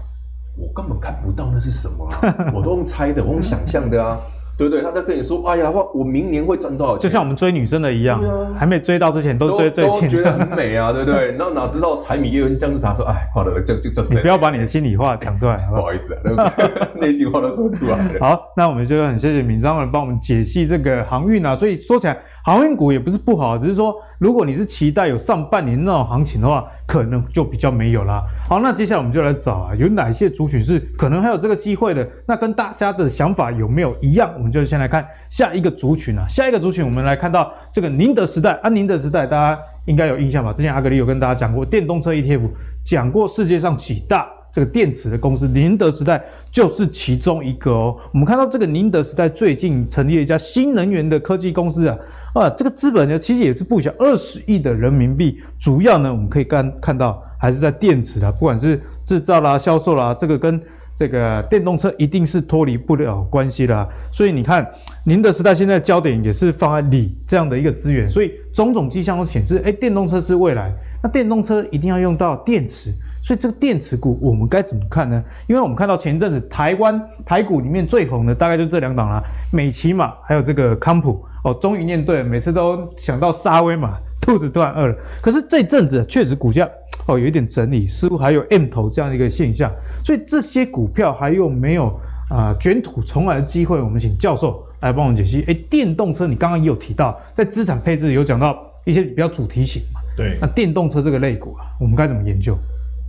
我根本看不到那是什么，我都用猜的，我用想象的啊。对不对？他在跟你说：“哎呀，我我明年会赚多少钱？”就像我们追女生的一样，啊、还没追到之前都追最近，觉得很美啊，对不对？<laughs> 然后哪知道柴米油盐酱醋茶说：“哎，好了，就就就。”你不要把你的心里话讲出来，好不好？不好意思啊，对不对？<laughs> 内心话都说出来了。<laughs> 好，那我们就很谢谢敏章们帮我们解析这个航运啊。所以说起来。航运股也不是不好，只是说，如果你是期待有上半年那种行情的话，可能就比较没有啦。好，那接下来我们就来找啊，有哪些族群是可能还有这个机会的？那跟大家的想法有没有一样？我们就先来看下一个族群啊。下一个族群，我们来看到这个宁德时代啊，宁德时代大家应该有印象吧？之前阿格力有跟大家讲过电动车 ETF，讲过世界上几大。这个电池的公司宁德时代就是其中一个哦。我们看到这个宁德时代最近成立了一家新能源的科技公司啊，啊，这个资本呢其实也是不小，二十亿的人民币。主要呢我们可以看看到还是在电池啊，不管是制造啦、销售啦，这个跟这个电动车一定是脱离不了关系的。所以你看宁德时代现在焦点也是放在锂这样的一个资源，所以种种迹象都显示，哎，电动车是未来。那电动车一定要用到电池。所以这个电池股我们该怎么看呢？因为我们看到前一阵子台湾台股里面最红的大概就这两档啦，美琪玛还有这个康普哦，终于念对了，每次都想到沙威玛，肚子突然饿了。可是这阵子确实股价哦有一点整理，似乎还有 M 头这样的一个现象。所以这些股票还有没有啊、呃、卷土重来的机会？我们请教授来帮我们解析。哎，电动车你刚刚也有提到，在资产配置有讲到一些比较主题型嘛？对，那电动车这个类股啊，我们该怎么研究？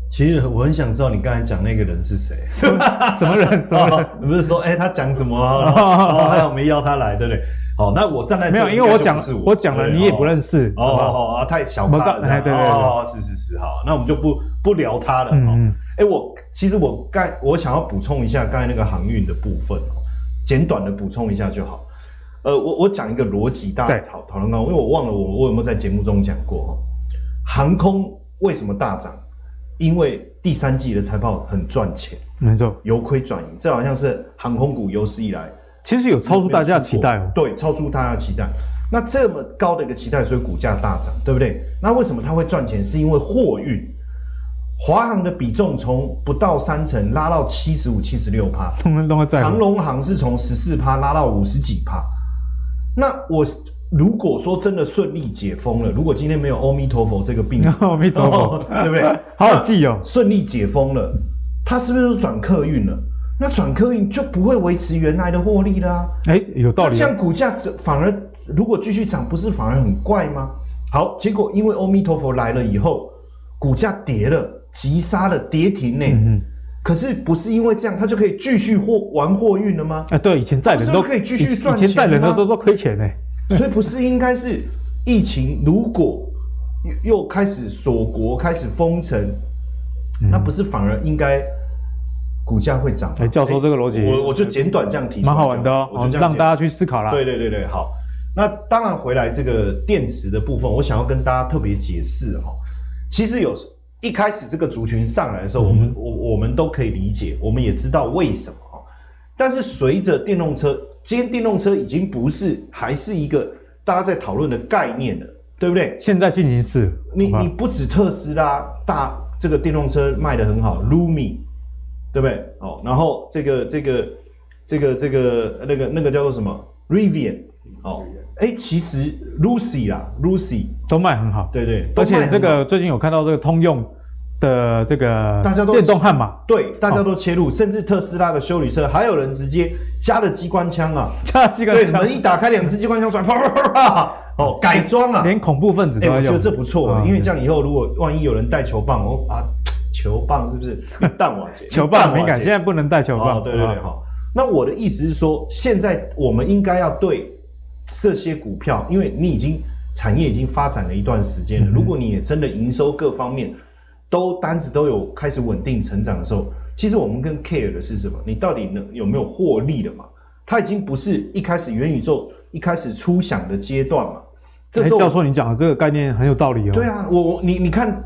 其实我很想知道你刚才讲那个人是谁？什么人？什么人？你 <laughs> 不是说，哎，他讲什么？哦，还有没邀他来，对不对？好，那我站在没有，因为我讲我讲了，你也不认识。哦哦哦，太小看了。对对对，哦，是是是，好，那我们就不不聊他了。嗯，哎，我其实我刚我想要补充一下刚才那个航运的部分哦，简短的补充一下就好。呃，我我讲一个逻辑，大家讨讨论到，因为我忘了我我有没有在节目中讲过，航空为什么大涨？因为第三季的财报很赚钱，没错，由亏转盈，这好像是航空股有史以来其实有超出大家的期待哦。对，超出大家的期待。那这么高的一个期待，所以股价大涨，对不对？那为什么它会赚钱？是因为货运，华航的比重从不到三成拉到七十五、七十六趴，<laughs> 长龙航是从十四趴拉到五十几趴。那我。如果说真的顺利解封了，如果今天没有阿弥陀佛这个病，<laughs> 阿弥陀佛，<laughs> 对不对？<laughs> 好好记哦。顺利解封了，它是不是都转客运了？那转客运就不会维持原来的获利了啊？哎，有道理。这样股价反而如果继续涨，不是反而很怪吗？好，结果因为阿弥陀佛来了以后，股价跌了，急杀了，跌停呢。可是不是因为这样，它就可以继续货玩货运了吗？哎，对，以前载人都可以继续赚钱，以前载人的时候都亏钱呢。所以不是应该是疫情如果又又开始锁国、开始封城，嗯、那不是反而应该股价会涨？哎，教授这个逻辑，我我就简短这样提出，蛮好玩的哦，我就让大家去思考啦。对对对对，好。那当然回来这个电池的部分，我想要跟大家特别解释哈。其实有一开始这个族群上来的时候，我们我我们都可以理解，我们也知道为什么。但是随着电动车，今天电动车已经不是还是一个大家在讨论的概念了，对不对？现在进行式，你你不止特斯拉大这个电动车卖得很好，Lumi，对不对？哦，然后这个这个这个这个那个那个叫做什么？Rivian，哦，哎，其实 Lucy 啦，Lucy 都卖很好，对对，而且这个最近有看到这个通用的这个大家都电动悍马，对，大家都切入，甚至特斯拉的修理车，还有人直接加了机关枪啊，加了机关枪，对，门一打开，两支机关枪出来，啪啪啪啪，哦，改装啊，连恐怖分子都要用。我觉得这不错啊，因为这样以后如果万一有人带球棒，哦啊，球棒是不是 <laughs> 弹瓦解？球棒敏感，现在不能带球棒。对对对，好。那我的意思是说，现在我们应该要对这些股票，因为你已经产业已经发展了一段时间了，如果你也真的营收各方面。都单子都有开始稳定成长的时候，其实我们更 care 的是什么？你到底能有没有获利了嘛？它已经不是一开始元宇宙一开始初想的阶段嘛。这时候教授，你讲的这个概念很有道理哦。对啊，我我你你看，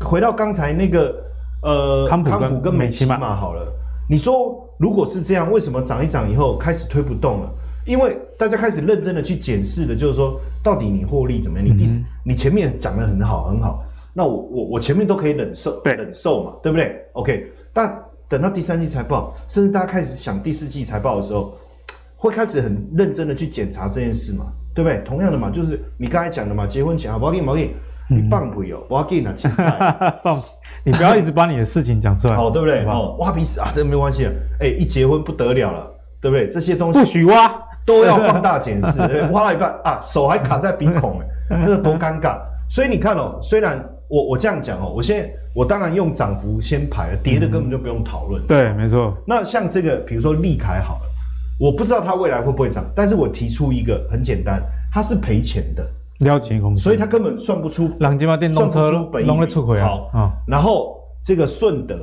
回到刚才那个呃康普跟美琪玛好了，你说如果是这样，为什么涨一涨以后开始推不动了？因为大家开始认真的去检视的，就是说到底你获利怎么样？你第、嗯、你前面讲的很好很好。那我我我前面都可以忍受，对，忍受嘛，对不对？OK，但等到第三季财报，甚至大家开始想第四季财报的时候，会开始很认真的去检查这件事嘛，对不对？同样的嘛，就是你刚才讲的嘛，结婚前啊，不要给你，不要给你，你棒不有，不要给你啊，钱财，<laughs> 你不要一直把你的事情讲出来，<laughs> 好，对不对？哦，挖鼻屎啊，这个没关系，哎，一结婚不得了了，对不对？这些东西不许挖，<laughs> 都要放大检视，挖到一半啊，手还卡在鼻孔，哎，这个多尴尬。所以你看哦，虽然。我我这样讲哦，我现在我当然用涨幅先排了，跌的根本就不用讨论。对，没错。那像这个，比如说利凯好了，我不知道它未来会不会涨，但是我提出一个很简单，它是赔钱的，了解公司，所以它根本算不出。两千万电动车弄了出轨啊。好，然后这个顺德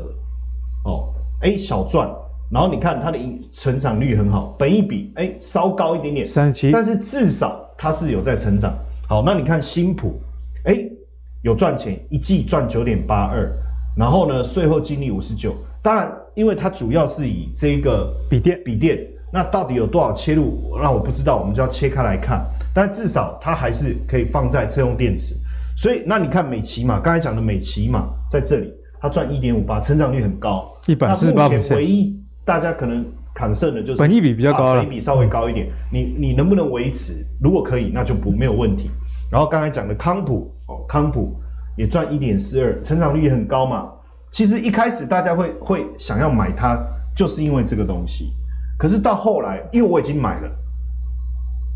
哦，哎小赚，然后你看它的成长率很好，本一比哎稍高一点点，三十七，但是至少它是有在成长。好，那你看新普，哎。有赚钱，一季赚九点八二，然后呢，税后净利五十九。当然，因为它主要是以这个笔电，笔电，那到底有多少切入，那我不知道，我们就要切开来看。但至少它还是可以放在车用电池。所以，那你看美骑嘛，刚才讲的美骑嘛在这里，它赚一点五八，成长率很高，一百四十八。目前唯一大家可能砍剩的就是本益比比较高了，本益比稍微高一点。你你能不能维持？如果可以，那就不没有问题。然后刚才讲的康普哦，康普也赚一点四二，成长率也很高嘛。其实一开始大家会会想要买它，就是因为这个东西。可是到后来，因为我已经买了，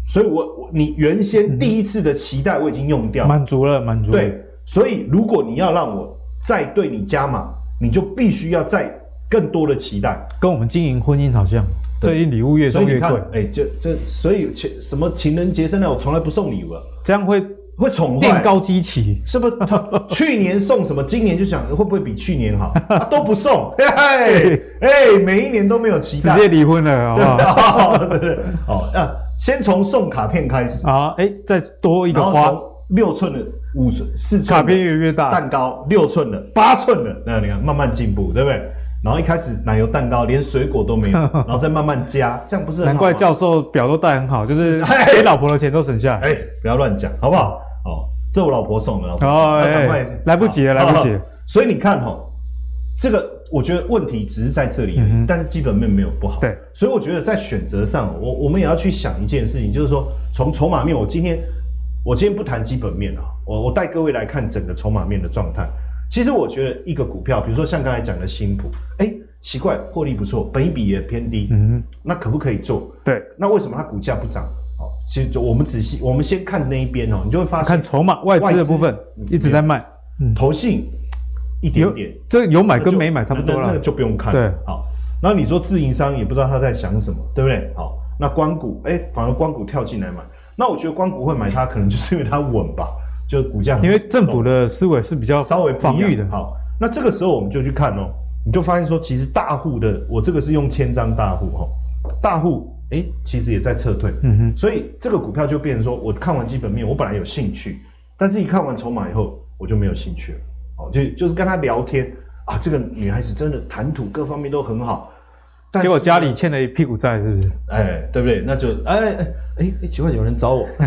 所以我我你原先第一次的期待我已经用掉，满足了，满足了。对，所以如果你要让我再对你加码，你就必须要再更多的期待。跟我们经营婚姻好像，对，礼物越送越贵。哎，这这，所以情什么情人节、圣诞，我从来不送礼物了，这样会。会宠坏，垫高基期，是不是？去年送什么，今年就想会不会比去年好？<laughs> 啊、都不送，<laughs> 哎哎，每一年都没有期待，直接离婚了，好不好？对对对，哦，啊，先从送卡片开始啊，哎，再多一个花，六寸的五寸四寸，卡片越来越大，蛋糕六寸的八寸的，那你看慢慢进步，对不对？然后一开始奶油蛋糕连水果都没有，<laughs> 然后再慢慢加，这样不是很好？难怪教授表都带很好，就是给老婆的钱都省下来。哎，不要乱讲，好不好？哦，这我老婆送的，老婆哦，赶快，来不及了，来不及。所以你看哈，这个我觉得问题只是在这里，但是基本面没有不好。对，所以我觉得在选择上，我我们也要去想一件事情，就是说从筹码面，我今天我今天不谈基本面啊，我我带各位来看整个筹码面的状态。其实我觉得一个股票，比如说像刚才讲的新普，哎，奇怪，获利不错，本益比也偏低，嗯，那可不可以做？对，那为什么它股价不涨？其实就我们仔细，我们先看那一边哦，你就会发现，看筹码外资的部分一直在卖，嗯，投信一点点，这有买跟没买差不多了，那个就不用看。对，好，然后你说自营商也不知道他在想什么，对不对？好，那光谷，哎，反而光谷跳进来买，那我觉得光谷会买它，可能就是因为它稳吧，就股价。因为政府的思维是比较稍微防御的。好，那这个时候我们就去看哦，你就发现说，其实大户的，我这个是用千张大户哈，大户。哎，其实也在撤退，嗯哼，所以这个股票就变成说，我看完基本面，我本来有兴趣，但是一看完筹码以后，我就没有兴趣了。哦，就就是跟他聊天啊，这个女孩子真的谈吐各方面都很好，结果家里欠了一屁股债，是不是？哎，对不对？那就哎哎哎哎，奇怪，有人找我。<laughs>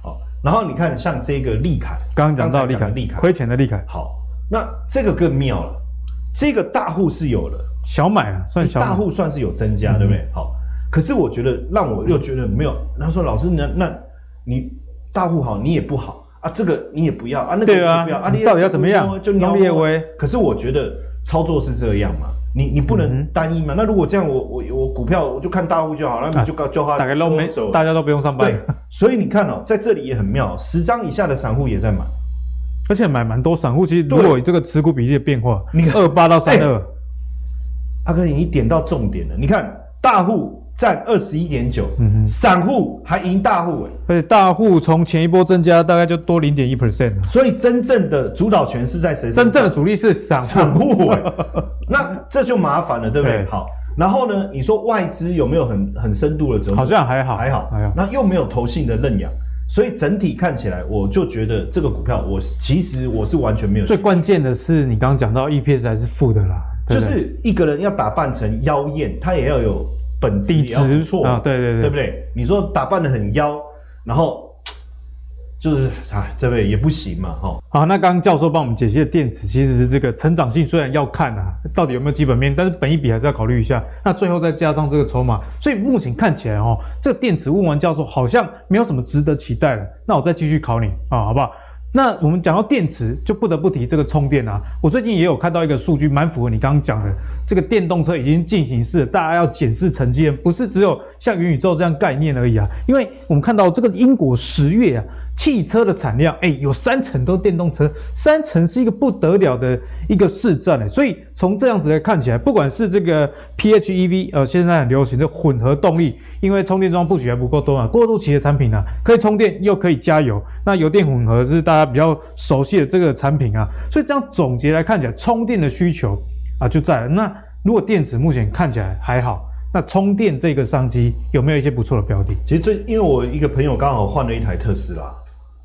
好，然后你看像这个利凯，刚刚讲到利凯，利凯亏钱的利凯。好，那这个更妙了，这个大户是有了小买啊，算小买，大户算是有增加，对不对？好。可是我觉得让我又觉得没有，他说老师，那那你大户好，你也不好，啊，这个你也不要啊，那个也不要啊，啊，你到底要怎么样？就鸟列威。可是我觉得操作是这样嘛，你你不能单一嘛。那如果这样，我我我股票我就看大户就好了，那你就告叫他大概都没走，大家都不用上班。对，所以你看哦，在这里也很妙，十张以下的散户也在买，而且买蛮多散户。其实如果这个持股比例的变化，你二八到三二，阿哥你点到重点了，你看大户。占二十一点九，嗯哼，散户还赢大户哎，而且大户从前一波增加大概就多零点一 percent，所以真正的主导权是在谁？真正的主力是散散户哎，<laughs> 那这就麻烦了，对不对？对好，然后呢，你说外资有没有很很深度的折磨？好像还好，还好，还好。那又没有投信的认养，所以整体看起来，我就觉得这个股票，我其实我是完全没有。最关键的是，你刚刚讲到 EPS 还是负的啦，就是一个人要打扮成妖艳，他也要有。本质也要不错啊，对对对，对不对？你说打扮的很妖，然后就是啊，对不对？也不行嘛，哈。好，那刚刚教授帮我们解析的电池，其实是这个成长性虽然要看啊，到底有没有基本面，但是本一比还是要考虑一下。那最后再加上这个筹码，所以目前看起来哦，这个电池问完教授好像没有什么值得期待了。那我再继续考你啊，好不好？那我们讲到电池，就不得不提这个充电啊。我最近也有看到一个数据，蛮符合你刚刚讲的，这个电动车已经进行式，大家要检视成绩，不是只有像元宇宙这样概念而已啊。因为我们看到这个英国十月啊。汽车的产量，哎，有三成都电动车，三成是一个不得了的一个市占哎，所以从这样子来看起来，不管是这个 PHEV，呃，现在很流行的混合动力，因为充电桩布局还不够多啊，过渡期的产品啊，可以充电又可以加油，那油电混合是大家比较熟悉的这个产品啊，所以这样总结来看起来，充电的需求啊就在了。那如果电池目前看起来还好。那充电这个商机有没有一些不错的标的？其实最因为我一个朋友刚好换了一台特斯拉。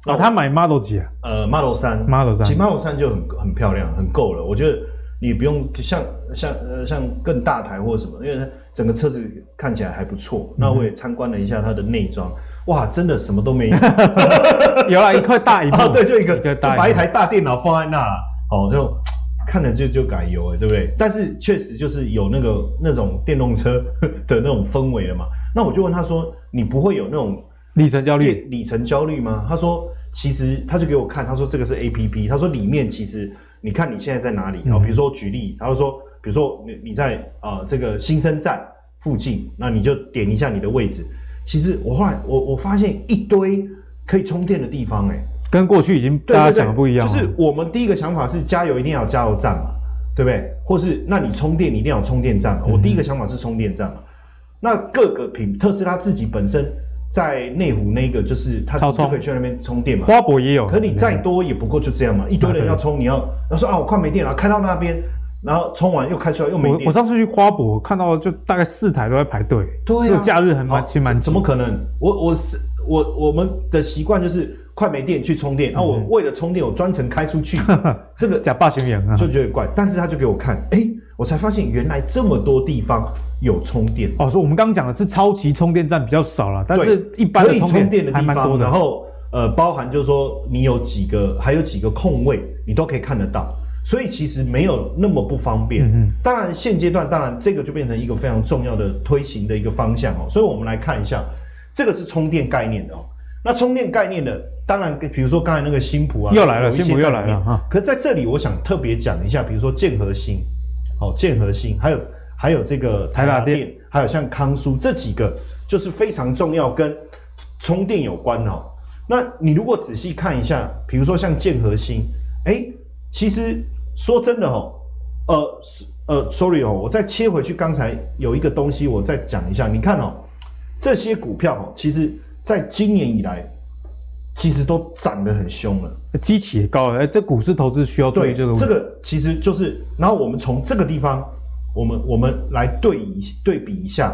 啊，他买 Model 几啊？呃，Model 三，Model 三，其实 Model 三就很很漂亮，很够了。我觉得你不用像像呃像更大台或者什么，因为整个车子看起来还不错。嗯、那我也参观了一下它的内装，哇，真的什么都没有，<laughs> 有啊，一块大萤幕，哦，对，就一个，就把一台大电脑放在那，哦，就看着就就改油哎，对不对？但是确实就是有那个那种电动车 <laughs> 的那种氛围了嘛。那我就问他说，你不会有那种？里程焦虑，里程焦虑吗？他说，其实他就给我看，他说这个是 A P P，他说里面其实你看你现在在哪里，然后比如说举例，他就说，比如说你你在啊、呃、这个新生站附近，那你就点一下你的位置。其实我后来我我发现一堆可以充电的地方、欸，哎，跟过去已经大家想的不一样。就是我们第一个想法是加油一定要有加油站嘛，对不对？或是那你充电你一定要有充电站嘛。我第一个想法是充电站嘛。那各个品特斯拉自己本身。在内湖那个就是他就可以去那边充电嘛，花博也有，可你再多也不过就这样嘛，一堆人要充，你要他说啊我快没电了，开到那边，然后充完又开出来又没电。我我上次去花博看到就大概四台都在排队，对啊，假日很蛮其实蛮。怎么可能？我我是我我们的习惯就是快没电去充电，然后我为了充电我专程开出去，<laughs> 这个假霸宣言啊，就觉得怪，但是他就给我看，哎。我才发现原来这么多地方有充电哦，所以我们刚刚讲的是超级充电站比较少了，但是一般可以充电的地方，然后呃，包含就是说你有几个，还有几个空位，你都可以看得到，所以其实没有那么不方便。嗯，当然现阶段，当然这个就变成一个非常重要的推行的一个方向哦。所以我们来看一下，这个是充电概念的哦。那充电概念的，当然比如说刚才那个新普啊，又来了，新普又来了哈。可是在这里，我想特别讲一下，比如说建和兴。哦，建和兴，还有还有这个台达电，还有像康舒这几个，就是非常重要，跟充电有关哦。那你如果仔细看一下，比如说像建和兴，哎，其实说真的哦，呃呃，sorry 哦，我再切回去，刚才有一个东西，我再讲一下。你看哦，这些股票哦，其实在今年以来。其实都涨得很凶了，基期也高了。哎，这股市投资需要对这个。这个其实就是，然后我们从这个地方，我们我们来对一对比一下，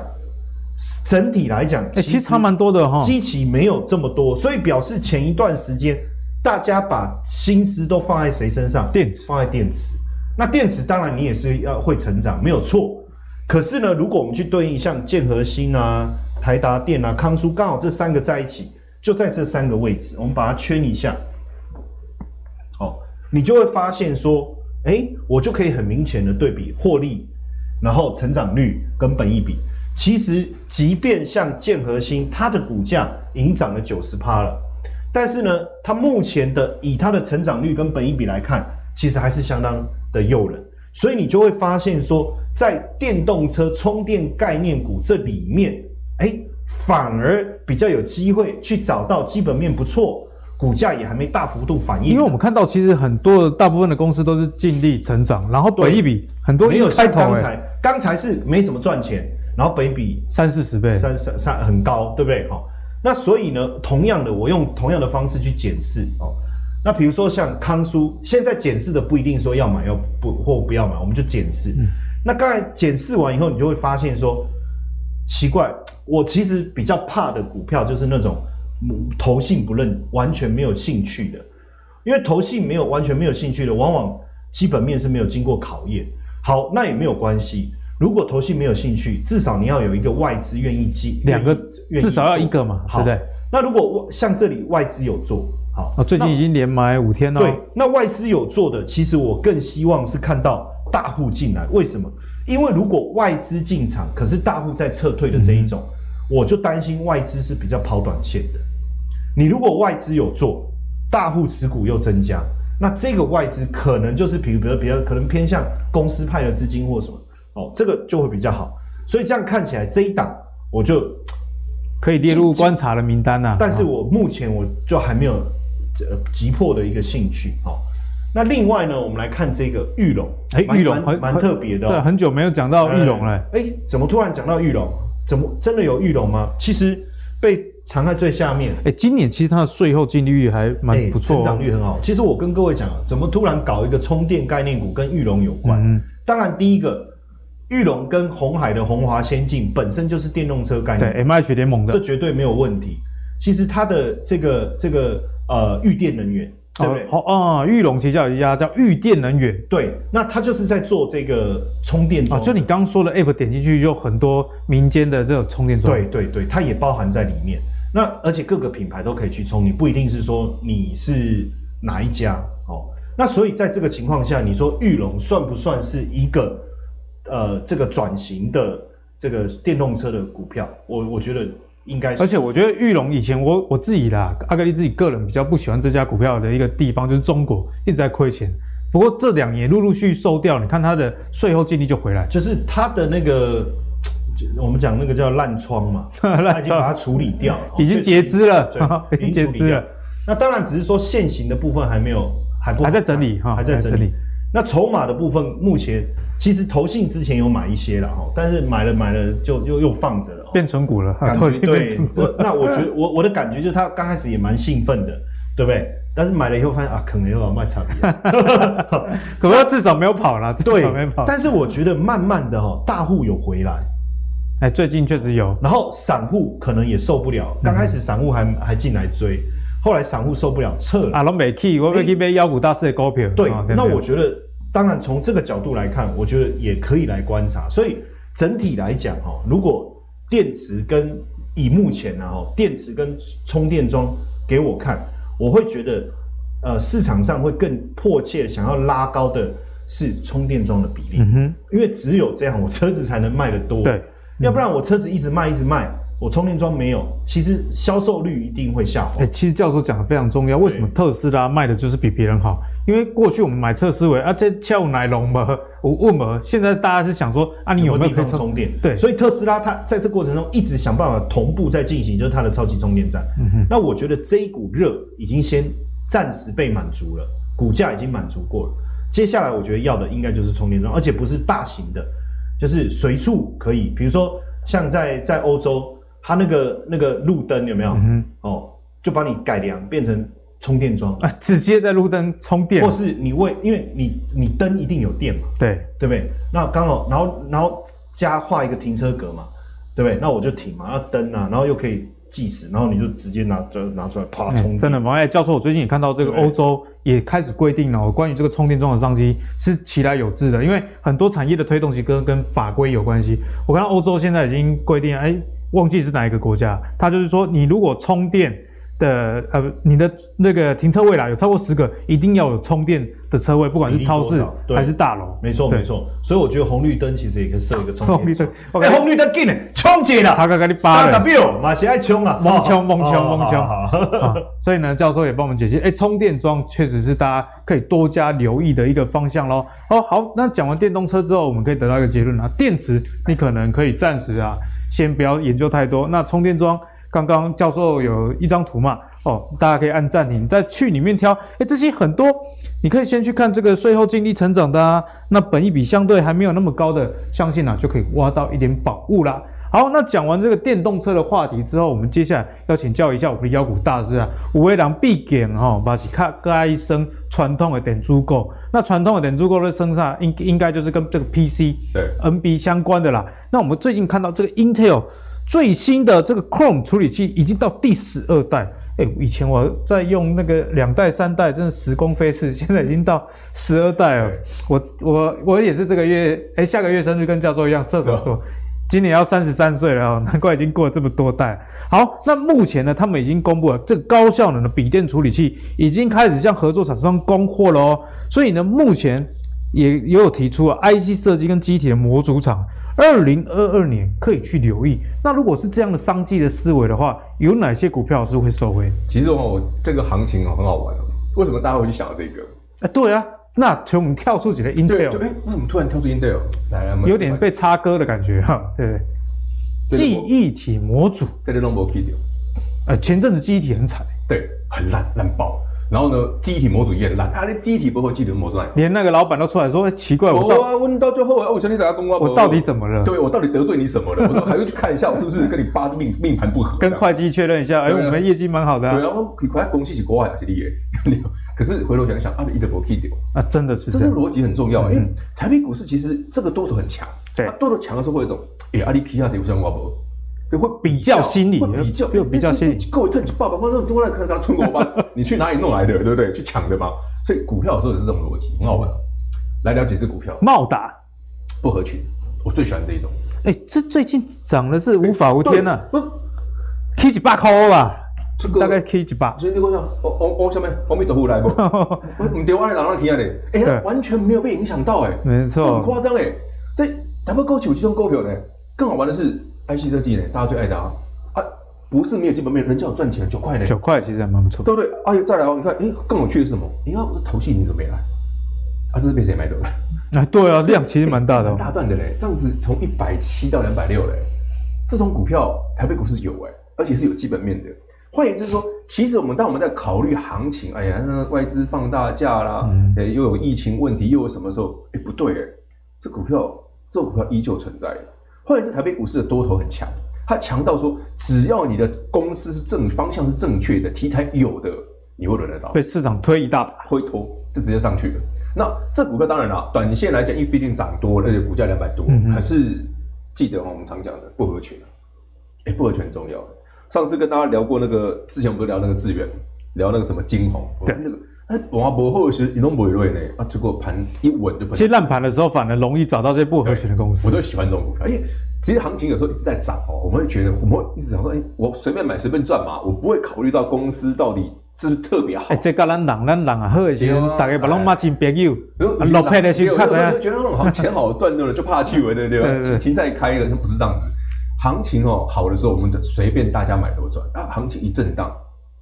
整体来讲，哎，其实差蛮多的哈。基期没有这么多，所以表示前一段时间大家把心思都放在谁身上？电池，放在电池。那电池当然你也是要会成长，没有错。可是呢，如果我们去对应像建和新啊、台达电啊、康舒，刚好这三个在一起。就在这三个位置，我们把它圈一下，哦，你就会发现说，哎，我就可以很明显的对比获利，然后成长率跟本益比。其实，即便像建和兴，它的股价已经涨了九十趴了，但是呢，它目前的以它的成长率跟本益比来看，其实还是相当的诱人。所以你就会发现说，在电动车充电概念股这里面，哎，反而比较有机会去找到基本面不错。股价也还没大幅度反应，因为我们看到其实很多大部分的公司都是净利成长，然后本一比很多没有开头。刚才刚才是没什么赚钱，然后本一比三四十倍，三三三很高，对不对？好，那所以呢，同样的，我用 <laughs> 同样的方式去检视哦。那比如说像康舒，现在检视的不一定说要买要不或不要买，我们就检视。嗯、那刚才检视完以后，你就会发现说，奇怪，我其实比较怕的股票就是那种。投信不认，完全没有兴趣的，因为投信没有完全没有兴趣的，往往基本面是没有经过考验。好，那也没有关系。如果投信没有兴趣，至少你要有一个外资愿意进，两个至少要一个嘛，好对不对？那如果像这里外资有做，好，哦，最近已经连买五天了。对，那外资有做的，其实我更希望是看到大户进来。为什么？因为如果外资进场，可是大户在撤退的这一种，嗯、我就担心外资是比较跑短线的。你如果外资有做，大户持股又增加，那这个外资可能就是比如比如比较可能偏向公司派的资金或什么哦，这个就会比较好。所以这样看起来这一档我就可以列入观察的名单呐。但是我目前我就还没有呃急迫的一个兴趣哦。那另外呢，我们来看这个玉龙，哎，裕隆蛮蛮特别的，对，很久没有讲到玉龙了。哎，怎么突然讲到玉龙？怎么真的有玉龙吗？其实被。藏在最下面。哎，今年其实它的税后净利率还蛮不错，成长率很好。其实我跟各位讲，怎么突然搞一个充电概念股跟玉龙有关？嗯，当然第一个，玉龙跟红海的红华先进本身就是电动车概念，对，MH 联盟的，这绝对没有问题。其实它的这个这个呃裕电能源，对不对？好啊，裕隆旗下有一家叫裕电能源，对，那它就是在做这个充电桩。就你刚刚说的 App 点进去就很多民间的这种充电桩，对对对，它也包含在里面。那而且各个品牌都可以去冲，你不一定是说你是哪一家哦。那所以在这个情况下，你说玉龙算不算是一个呃这个转型的这个电动车的股票？我我觉得应该是。而且我觉得玉龙以前我我自己啦，阿格力自己个人比较不喜欢这家股票的一个地方就是中国一直在亏钱。不过这两年陆陆续续收掉，你看它的税后净利就回来，就是它的那个。我们讲那个叫烂疮嘛，<laughs> 他已经把它处理掉了，<laughs> 已经截肢了，对，<laughs> 已经截肢了。那当然只是说现行的部分还没有，还不还在整理哈，还在整理。那筹码的部分目前其实投信之前有买一些了哈，但是买了买了就又又放着了，变成股了。感觉对，那我觉得我我的感觉就是他刚开始也蛮兴奋的，对不对？但是买了以后发现啊，可能又要卖差别，可能至少没有跑了，对，但是我觉得慢慢的哈，大户有回来。哎，最近确实有，然后散户可能也受不了。刚开始散户还还进来追，后来散户受不了撤了。啊，拢没去，我没去买妖股大师的股票。对，那我觉得，当然从这个角度来看，我觉得也可以来观察。所以整体来讲，哈，如果电池跟以目前呢，哈，电池跟充电桩给我看，我会觉得，呃，市场上会更迫切的想要拉高的是充电桩的比例。嗯哼，因为只有这样，我车子才能卖得多。对。要不然我车子一直卖一直卖，我充电桩没有，其实销售率一定会下滑。哎、欸，其实教授讲的非常重要，为什么特斯拉卖的就是比别人好？因为过去我们买车思维啊，这翘奶龙嘛，我问嘛，现在大家是想说啊，你有没有地方充电？对，所以特斯拉它在这过程中一直想办法同步在进行，就是它的超级充电站。嗯哼，那我觉得这一股热已经先暂时被满足了，股价已经满足过了，接下来我觉得要的应该就是充电桩，而且不是大型的。就是随处可以，比如说像在在欧洲，它那个那个路灯有没有？嗯、哦，就把你改良变成充电桩啊，直接在路灯充电，或是你为因为你你灯一定有电嘛，对对不对？那刚好然后然后加画一个停车格嘛，对不对？那我就停嘛，要灯啊，然后又可以。计时，然后你就直接拿就拿出来，啪充、欸。真的吗？哎，教授，我最近也看到这个欧洲也开始规定了，关于这个充电桩的商机是其来有致的，因为很多产业的推动其实跟跟法规有关系。我看到欧洲现在已经规定，哎，忘记是哪一个国家，它就是说，你如果充电的呃，你的那个停车位啦，有超过十个，一定要有充电的车位，不管是超市还是大楼。没错没错，所以我觉得红绿灯其实也可以设一个充电。红绿灯，哎，红绿灯进来冲起了，他刚刚你八了，三十秒，马上爱冲了，猛冲猛冲猛冲。所以呢，教授也帮我们解析，哎，充电桩确实是大家可以多加留意的一个方向喽。哦，好，那讲完电动车之后，我们可以得到一个结论啊，电池你可能可以暂时啊，先不要研究太多。那充电桩。刚刚教授有一张图嘛？哦，大家可以按暂停，再去里面挑。哎，这些很多，你可以先去看这个税后净利成长的啊。那本益比相对还没有那么高的，相信啊就可以挖到一点宝物啦。好，那讲完这个电动车的话题之后，我们接下来要请教一下我们的妖股大师啊，五位郎必点哈，把是看个一生传统的电子股。那传统的电子股的身上应应该就是跟这个 PC 对 NB 相关的啦。那我们最近看到这个 Intel。最新的这个 Chrome 处理器已经到第十二代，哎，以前我在用那个两代、三代，真的时光飞逝，现在已经到十二代了。我我我也是这个月，哎，下个月生日跟教授一样，射手座，今年要三十三岁了哦，<laughs> 难怪已经过了这么多代。好，那目前呢，他们已经公布了这个高效能的笔电处理器已经开始向合作厂商供货了哦，所以呢，目前也也有提出了 IC 设计跟机体的模组厂。二零二二年可以去留意。那如果是这样的商机的思维的话，有哪些股票是会受惠？其实哦，这个行情哦很好玩哦。为什么大家会去想到这个？哎，对啊，那从我们跳出几个 Intel，哎，为什么突然跳出 Intel？来来，有点被插歌的感觉哈，对不对？记忆体模组，这里都没 key 掉。呃，前阵子记忆体很惨，对，很烂烂爆。然后呢，记忆体模组也烂，啊，你记忆体不会记得模组烂，连那个老板都出来说，奇怪，我到问到最后，我想你打个公关，我到底怎么了？对，我到底得罪你什么了？我说还要去看一下，我是不是跟你八字命命盘不合？跟会计确认一下，哎，我们业绩蛮好的。对啊，你快公司是国外还是厉害？可是回头想想，啊，你一点不 key 掉，啊，真的是，这是逻辑很重要。因为台北股市其实这个多头很强，对，多头强的时候会有一种，哎，阿里 key 下这个像我不？会比较心理，比较又比较心理。各位特级爸爸妈妈，都来看他春国班，你去哪里弄来的，对不对？去抢的嘛。所以股票有时候也是这种逻辑，很好玩。来了解这支股票，茂达不合群，我最喜欢这一种。哎，这最近涨的是无法无天呐，不，K 几百块吧，大概 K 几百。所以你讲，我我我下面阿弥陀佛来不？<laughs> 唔对，我来让他听下的。哎，完全没有被影响到，哎，没错，这么夸张哎。这他们高起有这种股票呢，更好玩的是。IC 设计呢，大家最爱的啊啊，不是没有基本面，人家有赚钱，九块呢，九块其实还蛮不错，对不对？哎，再来哦，你看，哎，更有趣的是什么？你看，这头戏你怎么没来？啊，这是被谁买走的？啊，对啊，量其实蛮大的，大段的嘞，这样子从一百七到两百六嘞，这种股票台北股市有哎，而且是有基本面的。换言之说，其实我们当我们在考虑行情，哎呀，那外资放大假啦，哎，又有疫情问题，又有什么时候？哎，不对哎，这股票，这股票依旧存在。后来这台北股市的多头很强，它强到说，只要你的公司是正方向是正确的，题材有的，你会轮得到，被市场推一大把，推脱就直接上去了。那这股票当然了，短线来讲，因为毕竟涨多了，而且股价两百多，嗯、可是记得我们常讲的不合群，哎，不合群很重要。上次跟大家聊过那个，之前我们不是聊那个智原，聊那个什么金红，对那个。哎，哇，不合群，你都不会累呢。啊，结果盘一稳就。其实烂盘的时候，反而容易找到这些不合群的公司。我都喜欢这种股票，因为其实行情有时候一直在涨哦，我们会觉得，我们会一直想说，哎，我随便买随便赚嘛，我不会考虑到公司到底是不是特别好。哎，这个咱人咱人啊，好的时候大家把拢骂成朋友，落魄的时候看怎样？觉得那种好钱好赚的，就怕去了，对不对？<laughs> 行情再开了就不是这样子。行情哦好的时候，我们就随便大家买都赚啊。行情一震荡。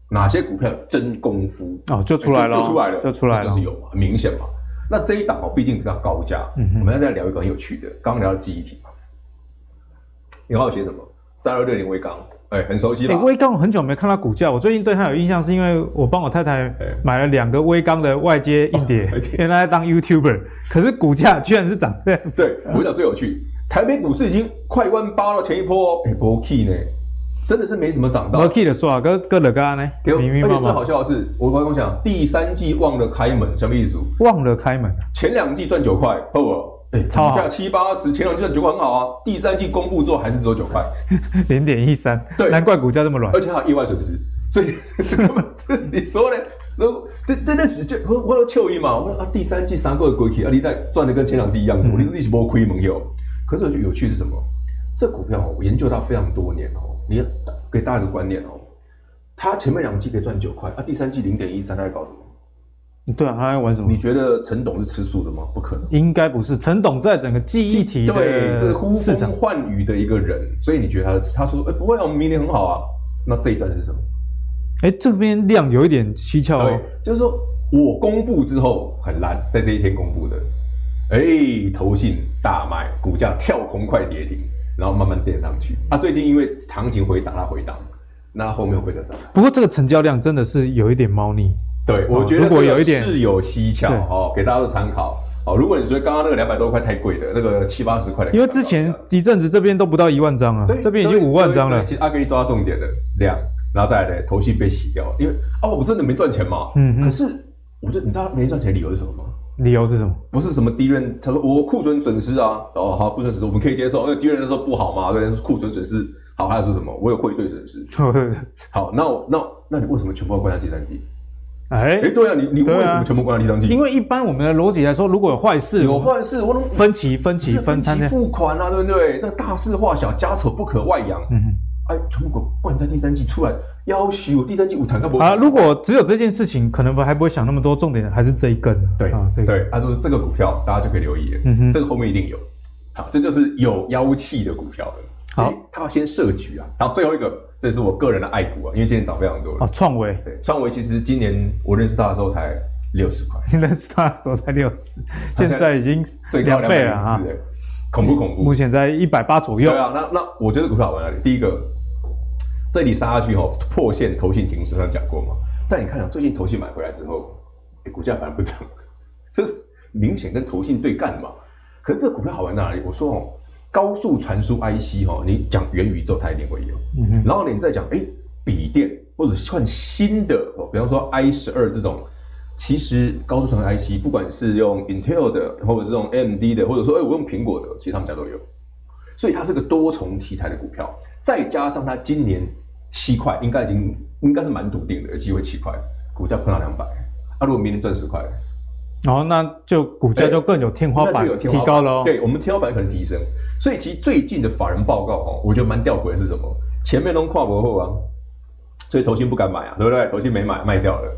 哪些股票有真功夫哦，就出来了，就出来了，就出来了，就是有嘛，很明显嘛。那这一档哦，毕竟比较高价，我们要再聊一个很有趣的，刚刚聊的记忆体嘛。你好写什么？三二六零微刚，哎，很熟悉了。威刚我很久没看到股价，我最近对它有印象，是因为我帮我太太买了两个微刚的外接硬碟，<laughs> 原来当 YouTuber，可是股价居然是涨这样。对，我讲最有趣，台北股市已经快弯八了，前一波哎，波 key 呢？真的是没什么涨到。我记得说啊，哥哥的哥呢？给我而且最好笑的是，我刚刚讲第三季忘了开门，什么意思？忘了开门。前两季赚九块，好哎，股价七八十，前两季赚九块很好啊。第三季公布之后还是只有九块，<laughs> 零点一三。对，难怪股价这么软。而且还有意外损失，所以这个这你说呢？这这那时就我我有秋意嘛，我说啊，第三季三个月过去啊，你在赚的跟前两季一样多，你你是不亏门哟。可是有趣是什么？这股票我研究它非常多年哦。你给大家一个观念哦，他前面两季可以赚九块，啊，第三季零点一三，他在搞什么？对啊，他在玩什么？你觉得陈董是吃素的吗？不可能，应该不是。陈董在整个记忆体对这个呼风唤雨的一个人，所以你觉得他他说，哎、欸，不会啊，我们明年很好啊。那这一段是什么？哎、欸，这边量有一点蹊跷哦，就是说我公布之后很烂，在这一天公布的，哎、欸，投信大卖，股价跳空快跌停，然后慢慢垫上去。啊，最近因为行情回档，它回档。那后面会得上来。不过这个成交量真的是有一点猫腻。对，我觉得如果有一点是有蹊跷哦，给大家做参考。哦，如果你觉得刚刚那个两百多块太贵的，那个七八十块的，因为之前一阵子这边都不到一万张啊，对，这边已经五万张了。其实阿哥你抓到重点的量，然后再来的头绪被洗掉了，因为哦，我真的没赚钱嘛。嗯，可是我觉得你知道没赚钱理由是什么吗？理由是什么？不是什么敌人，他说我库存损失啊，哦好，库存损失我们可以接受，因为敌人说不好嘛，对，库存损失。好，还有说什么？我有汇兑损失。<laughs> 好，那我那那你为什么全部要关在第三季？哎哎、欸，对啊，你你为什么全部关在第三季？因为一般我们的逻辑来说，如果有坏事，有坏事，我能分期分期分摊付款啊，对不对？那大事化小，家丑不可外扬。嗯哼，哎，全部关在第三季出来，要许我第三季我谈个不啊？如果只有这件事情，可能还不会想那么多，重点的还是这一根。对啊，这个、对，他、啊、说这个股票大家就可以留意了。嗯哼，这个后面一定有。好，这就是有妖气的股票了。好，他要先设局啊，然后最后一个，这是我个人的爱股啊，因为今天涨非常多了。哦，创维，对，创维其实今年我认识他的时候才六十块，你 <laughs> 认识他的时候才六十，现在已经最高两倍了啊，恐怖恐怖。目前在一百八左右。对啊，那那我觉得股票好玩哪里？第一个，这里杀下去后破线，投信停损，上讲过嘛。但你看啊，最近投信买回来之后，欸、股价反而不涨，<laughs> 这是明显跟投信对干嘛。可是这个股票好玩在哪里？我说哦。高速传输 IC 哈，你讲元宇宙它一定会有，嗯哼，然后你再讲哎，笔电或者换新的哦，比方说 i 十二这种，其实高速传输 IC 不管是用 Intel 的，或者是用 AMD 的，或者说哎我用苹果的，其实他们家都有，所以它是个多重题材的股票，再加上它今年七块，应该已经应该是蛮笃定的，有机会七块，股价碰到两百，啊如果明年赚十块。然后那就股价就更有天花板，提高了。对，我们天花板可能提升，所以其实最近的法人报告哦，我觉得蛮吊诡的是什么？前面都跨博后啊，所以投信不敢买啊，对不对？投信没买，卖掉了。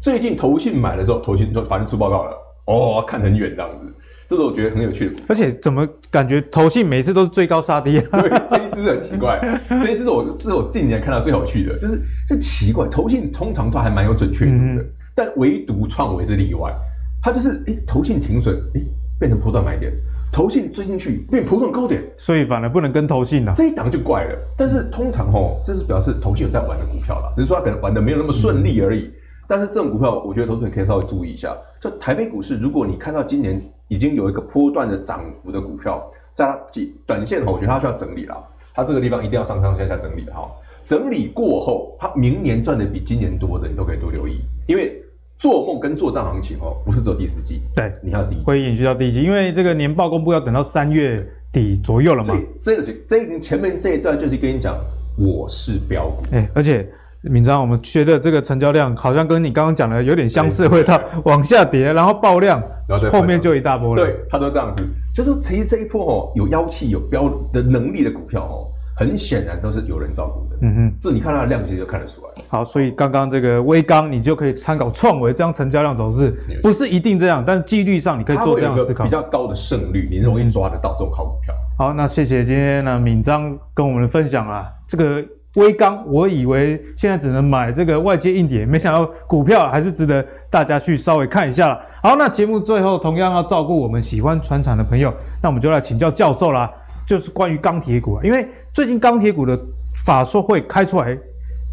最近投信买了之后，投信就法人出报告了，哦，看很远这样子，这是我觉得很有趣的。而且怎么感觉投信每次都是最高杀低？对，这是很奇怪，<laughs> 所以这是我这是我近年看到最有趣的，就是这奇怪，投信通常都还蛮有准确度的，嗯、但唯独创维是例外。它就是哎、欸，投信停损，哎、欸，变成波段买点；投信追进去，变波段高点，所以反而不能跟投信了。这一档就怪了。但是通常吼，这是表示投信有在玩的股票啦，只是说它可能玩的没有那么顺利而已。嗯、但是这种股票，我觉得投资人可以稍微注意一下。就台北股市，如果你看到今年已经有一个波段的涨幅的股票，在它短线吼，我觉得它需要整理了。它这个地方一定要上上下下整理的哈。整理过后，它明年赚的比今年多的，你都可以多留意，因为。做梦跟做账行情哦，不是只有第四季，对，你还有第一季，会延续到第一季，因为这个年报公布要等到三月底左右了嘛。所以这个这前面这一段就是跟你讲，我是标股。哎、欸，而且闵漳，我们觉得这个成交量好像跟你刚刚讲的有点相似，会它往下跌，然后爆量，然后后面就一大波了。对，它都这样子，就是其实这一波哦，有妖气、有标的能力的股票哦。很显然都是有人照顾的，嗯哼，这你看它的量其实就看得出来。好，所以刚刚这个微刚，你就可以参考创维这样成交量走势，不是一定这样，但是几率上你可以做这样思考。比较高的胜率，你容易抓得到这种好股票。好，那谢谢今天呢敏章跟我们的分享啊，这个微刚，我以为现在只能买这个外接硬点，没想到股票还是值得大家去稍微看一下了。好，那节目最后同样要照顾我们喜欢传产的朋友，那我们就来请教教授啦。就是关于钢铁股啊，因为最近钢铁股的法说会开出来，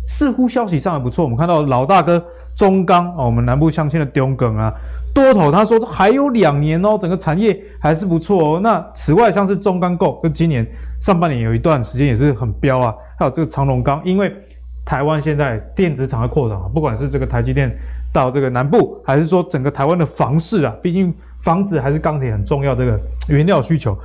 似乎消息上还不错。我们看到老大哥中钢哦，我们南部乡亲的中梗啊，多头他说还有两年哦，整个产业还是不错哦。那此外像是中钢构，就今年上半年有一段时间也是很飙啊。还有这个长隆钢，因为台湾现在电子厂的扩张啊，不管是这个台积电到这个南部，还是说整个台湾的房市啊，毕竟房子还是钢铁很重要这个原料需求。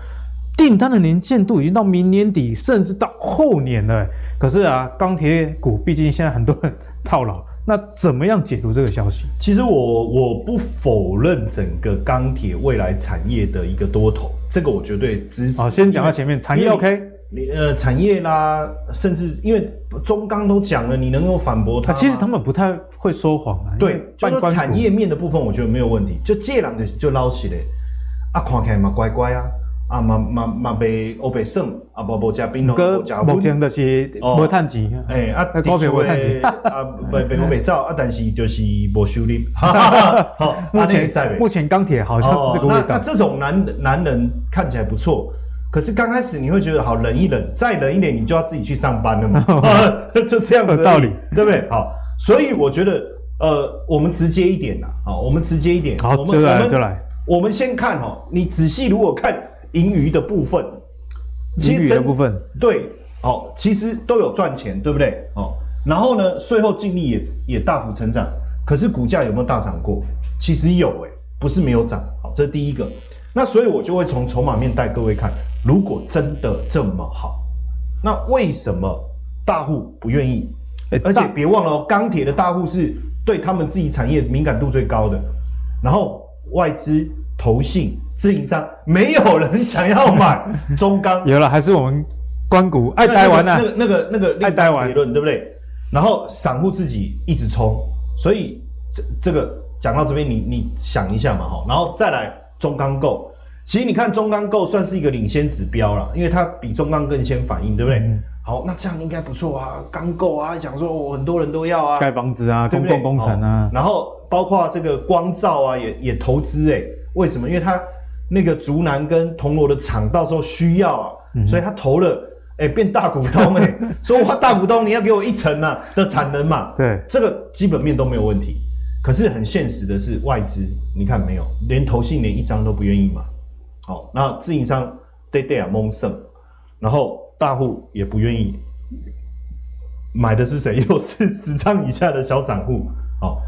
订单的年见度已经到明年底，甚至到后年了。可是啊，钢铁股毕竟现在很多人套牢，那怎么样解读这个消息？其实我我不否认整个钢铁未来产业的一个多头，这个我绝对支持。好，先讲到前面，产业 OK。你呃产业啦，甚至因为中钢都讲了，你能够反驳他？其实他们不太会说谎啊。对，就说产业面的部分，我觉得没有问题。就借两个就捞起来，啊，看起来嘛乖乖啊。啊，嘛嘛嘛被欧北胜啊，无无食槟榔，无食目前就是无趁钱，哎啊，的确啊，被被欧北造啊，但是就是无收入。<laughs> 目前目前钢铁好像是这个味道。那那这种男男人看起来不错，可是刚开始你会觉得好忍一忍，再忍一点，你就要自己去上班了嘛，<laughs> 就这样子道理，对不对？好，所以我觉得呃，我们直接一点呐，好，我们直接一点，好，就来就来，我们先看哈，你仔细如果看。盈余的部分，盈余的部分，对，哦，其实都有赚钱，对不对？哦，然后呢，税后净利也也大幅成长，可是股价有没有大涨过？其实有，诶，不是没有涨，好，这是第一个。那所以我就会从筹码面带各位看，如果真的这么好，那为什么大户不愿意？而且别忘了哦，钢铁的大户是对他们自己产业敏感度最高的，然后外资。投信、自营商，没有人想要买 <laughs> 中钢。有了，还是我们关谷爱台湾啊？那个、那个、那个、那个爱台湾理论，对不对？然后散户自己一直冲，所以这这个讲到这边，你你想一下嘛，哈，然后再来中钢构。其实你看中钢构算是一个领先指标了，因为它比中钢更先反应，对不对？嗯、好，那这样应该不错啊，钢构啊，讲说、哦、很多人都要啊，盖房子啊，公共工程啊，然后包括这个光照啊，也也投资哎。为什么？因为他那个竹南跟铜锣的厂到时候需要啊，嗯、所以他投了，哎、欸，变大股东哎、欸，<laughs> 说哇大股东你要给我一成啊的产能嘛，对，这个基本面都没有问题。可是很现实的是外资，你看没有，连投信连一张都不愿意买。好，那自营商对对啊蒙胜，然后大户也不愿意买的是谁？<laughs> 又是十张以下的小散户。好。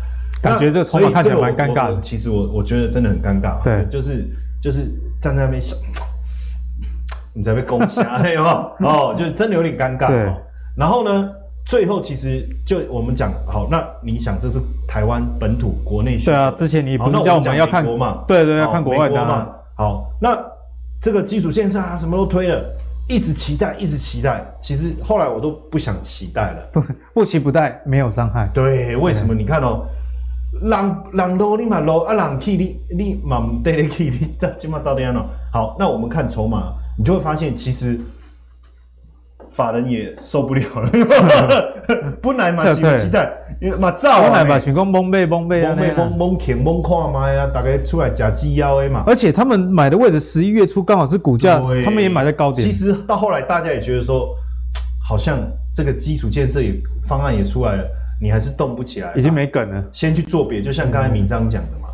感觉这个筹码看起来蛮尴尬的。其实我我觉得真的很尴尬。对，就是就是站在那边想，你在被攻下，<laughs> 有没有？哦，就真的有点尴尬。对。然后呢，最后其实就我们讲好，那你想这是台湾本土国内对啊，之前你不是叫我们要看国嘛？对对，要看国外的嘛。好，那这个基础建设啊，什么都推了，一直期待，一直期待。其实后来我都不想期待了。不不期不待，没有伤害。对，为什么？你看哦。人人多你嘛多啊，人去你你嘛唔得你去，你这起码到底要喏。好，那我们看筹码，你就会发现其实法人也受不了了。<laughs> 本来嘛是期待，因为嘛早本来嘛想讲蒙背蒙背啊，蒙背蒙蒙看蒙看嘛呀，大概出来假鸡腰的嘛。而且他们买的位置十一月初刚好是股价，他们也买在高点。其实到后来大家也觉得说，好像这个基础建设也方案也出来了。你还是动不起来，已经没梗了。先去做别，就像刚才明章讲的嘛。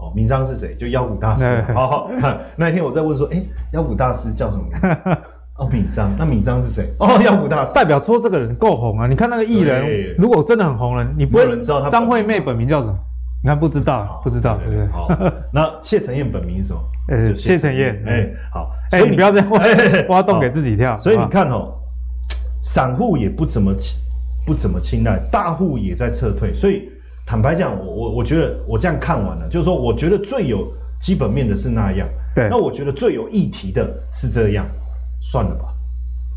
嗯、哦，明章是谁？就妖股大师。好好，<laughs> <laughs> 那一天我在问说，哎、欸，妖股大师叫什么名字？<laughs> 哦，明章。那明章是谁？哦，妖股大师。代表说这个人够红啊！你看那个艺人，如果真的很红了，你不会人知道他张惠妹本名叫什么？你看不知道，不知道，对不对？好，那谢承彦本名是什么？呃，谢承彦。哎，好。哎你不要再挖挖洞给自己跳。所以你看哦，散户也不怎么起。不怎么青睐，大户也在撤退，所以坦白讲，我我我觉得我这样看完了，就是说，我觉得最有基本面的是那样，对，那我觉得最有议题的是这样，算了吧，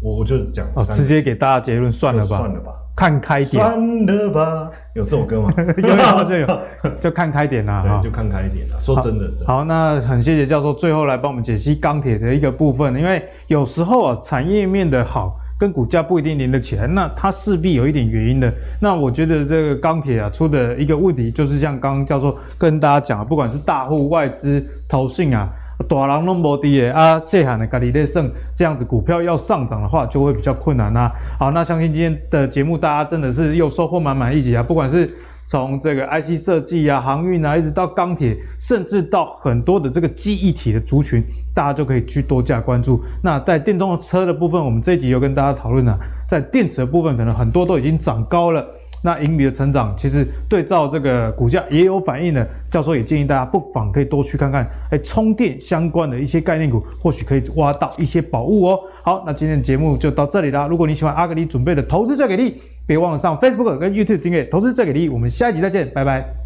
我我就讲，哦，直接给大家结论，算了吧，算了吧，看开点，算了吧，有这首歌吗？有有就有，就看开点啦，对，就看开一点啦，说真的好，好，那很谢谢教授最后来帮我们解析钢铁的一个部分，因为有时候啊，产业面的好。跟股价不一定连得起来，那它势必有一点原因的。那我觉得这个钢铁啊出的一个问题，就是像刚刚教授跟大家讲啊，不管是大户、外资、投信啊，大人拢无敌的啊，细汉的家里在剩这样子股票要上涨的话，就会比较困难啊。好，那相信今天的节目大家真的是又收获满满一集啊，不管是。从这个 IC 设计啊、航运啊，一直到钢铁，甚至到很多的这个记忆体的族群，大家就可以去多加关注。那在电动车的部分，我们这一集又跟大家讨论了，在电池的部分，可能很多都已经涨高了。那盈余的成长，其实对照这个股价也有反应的。教授也建议大家不妨可以多去看看，哎，充电相关的一些概念股，或许可以挖到一些宝物哦。好，那今天的节目就到这里啦。如果你喜欢阿格里准备的投资最给力，别忘了上 Facebook 跟 YouTube 订阅投资最给力。我们下一集再见，拜拜。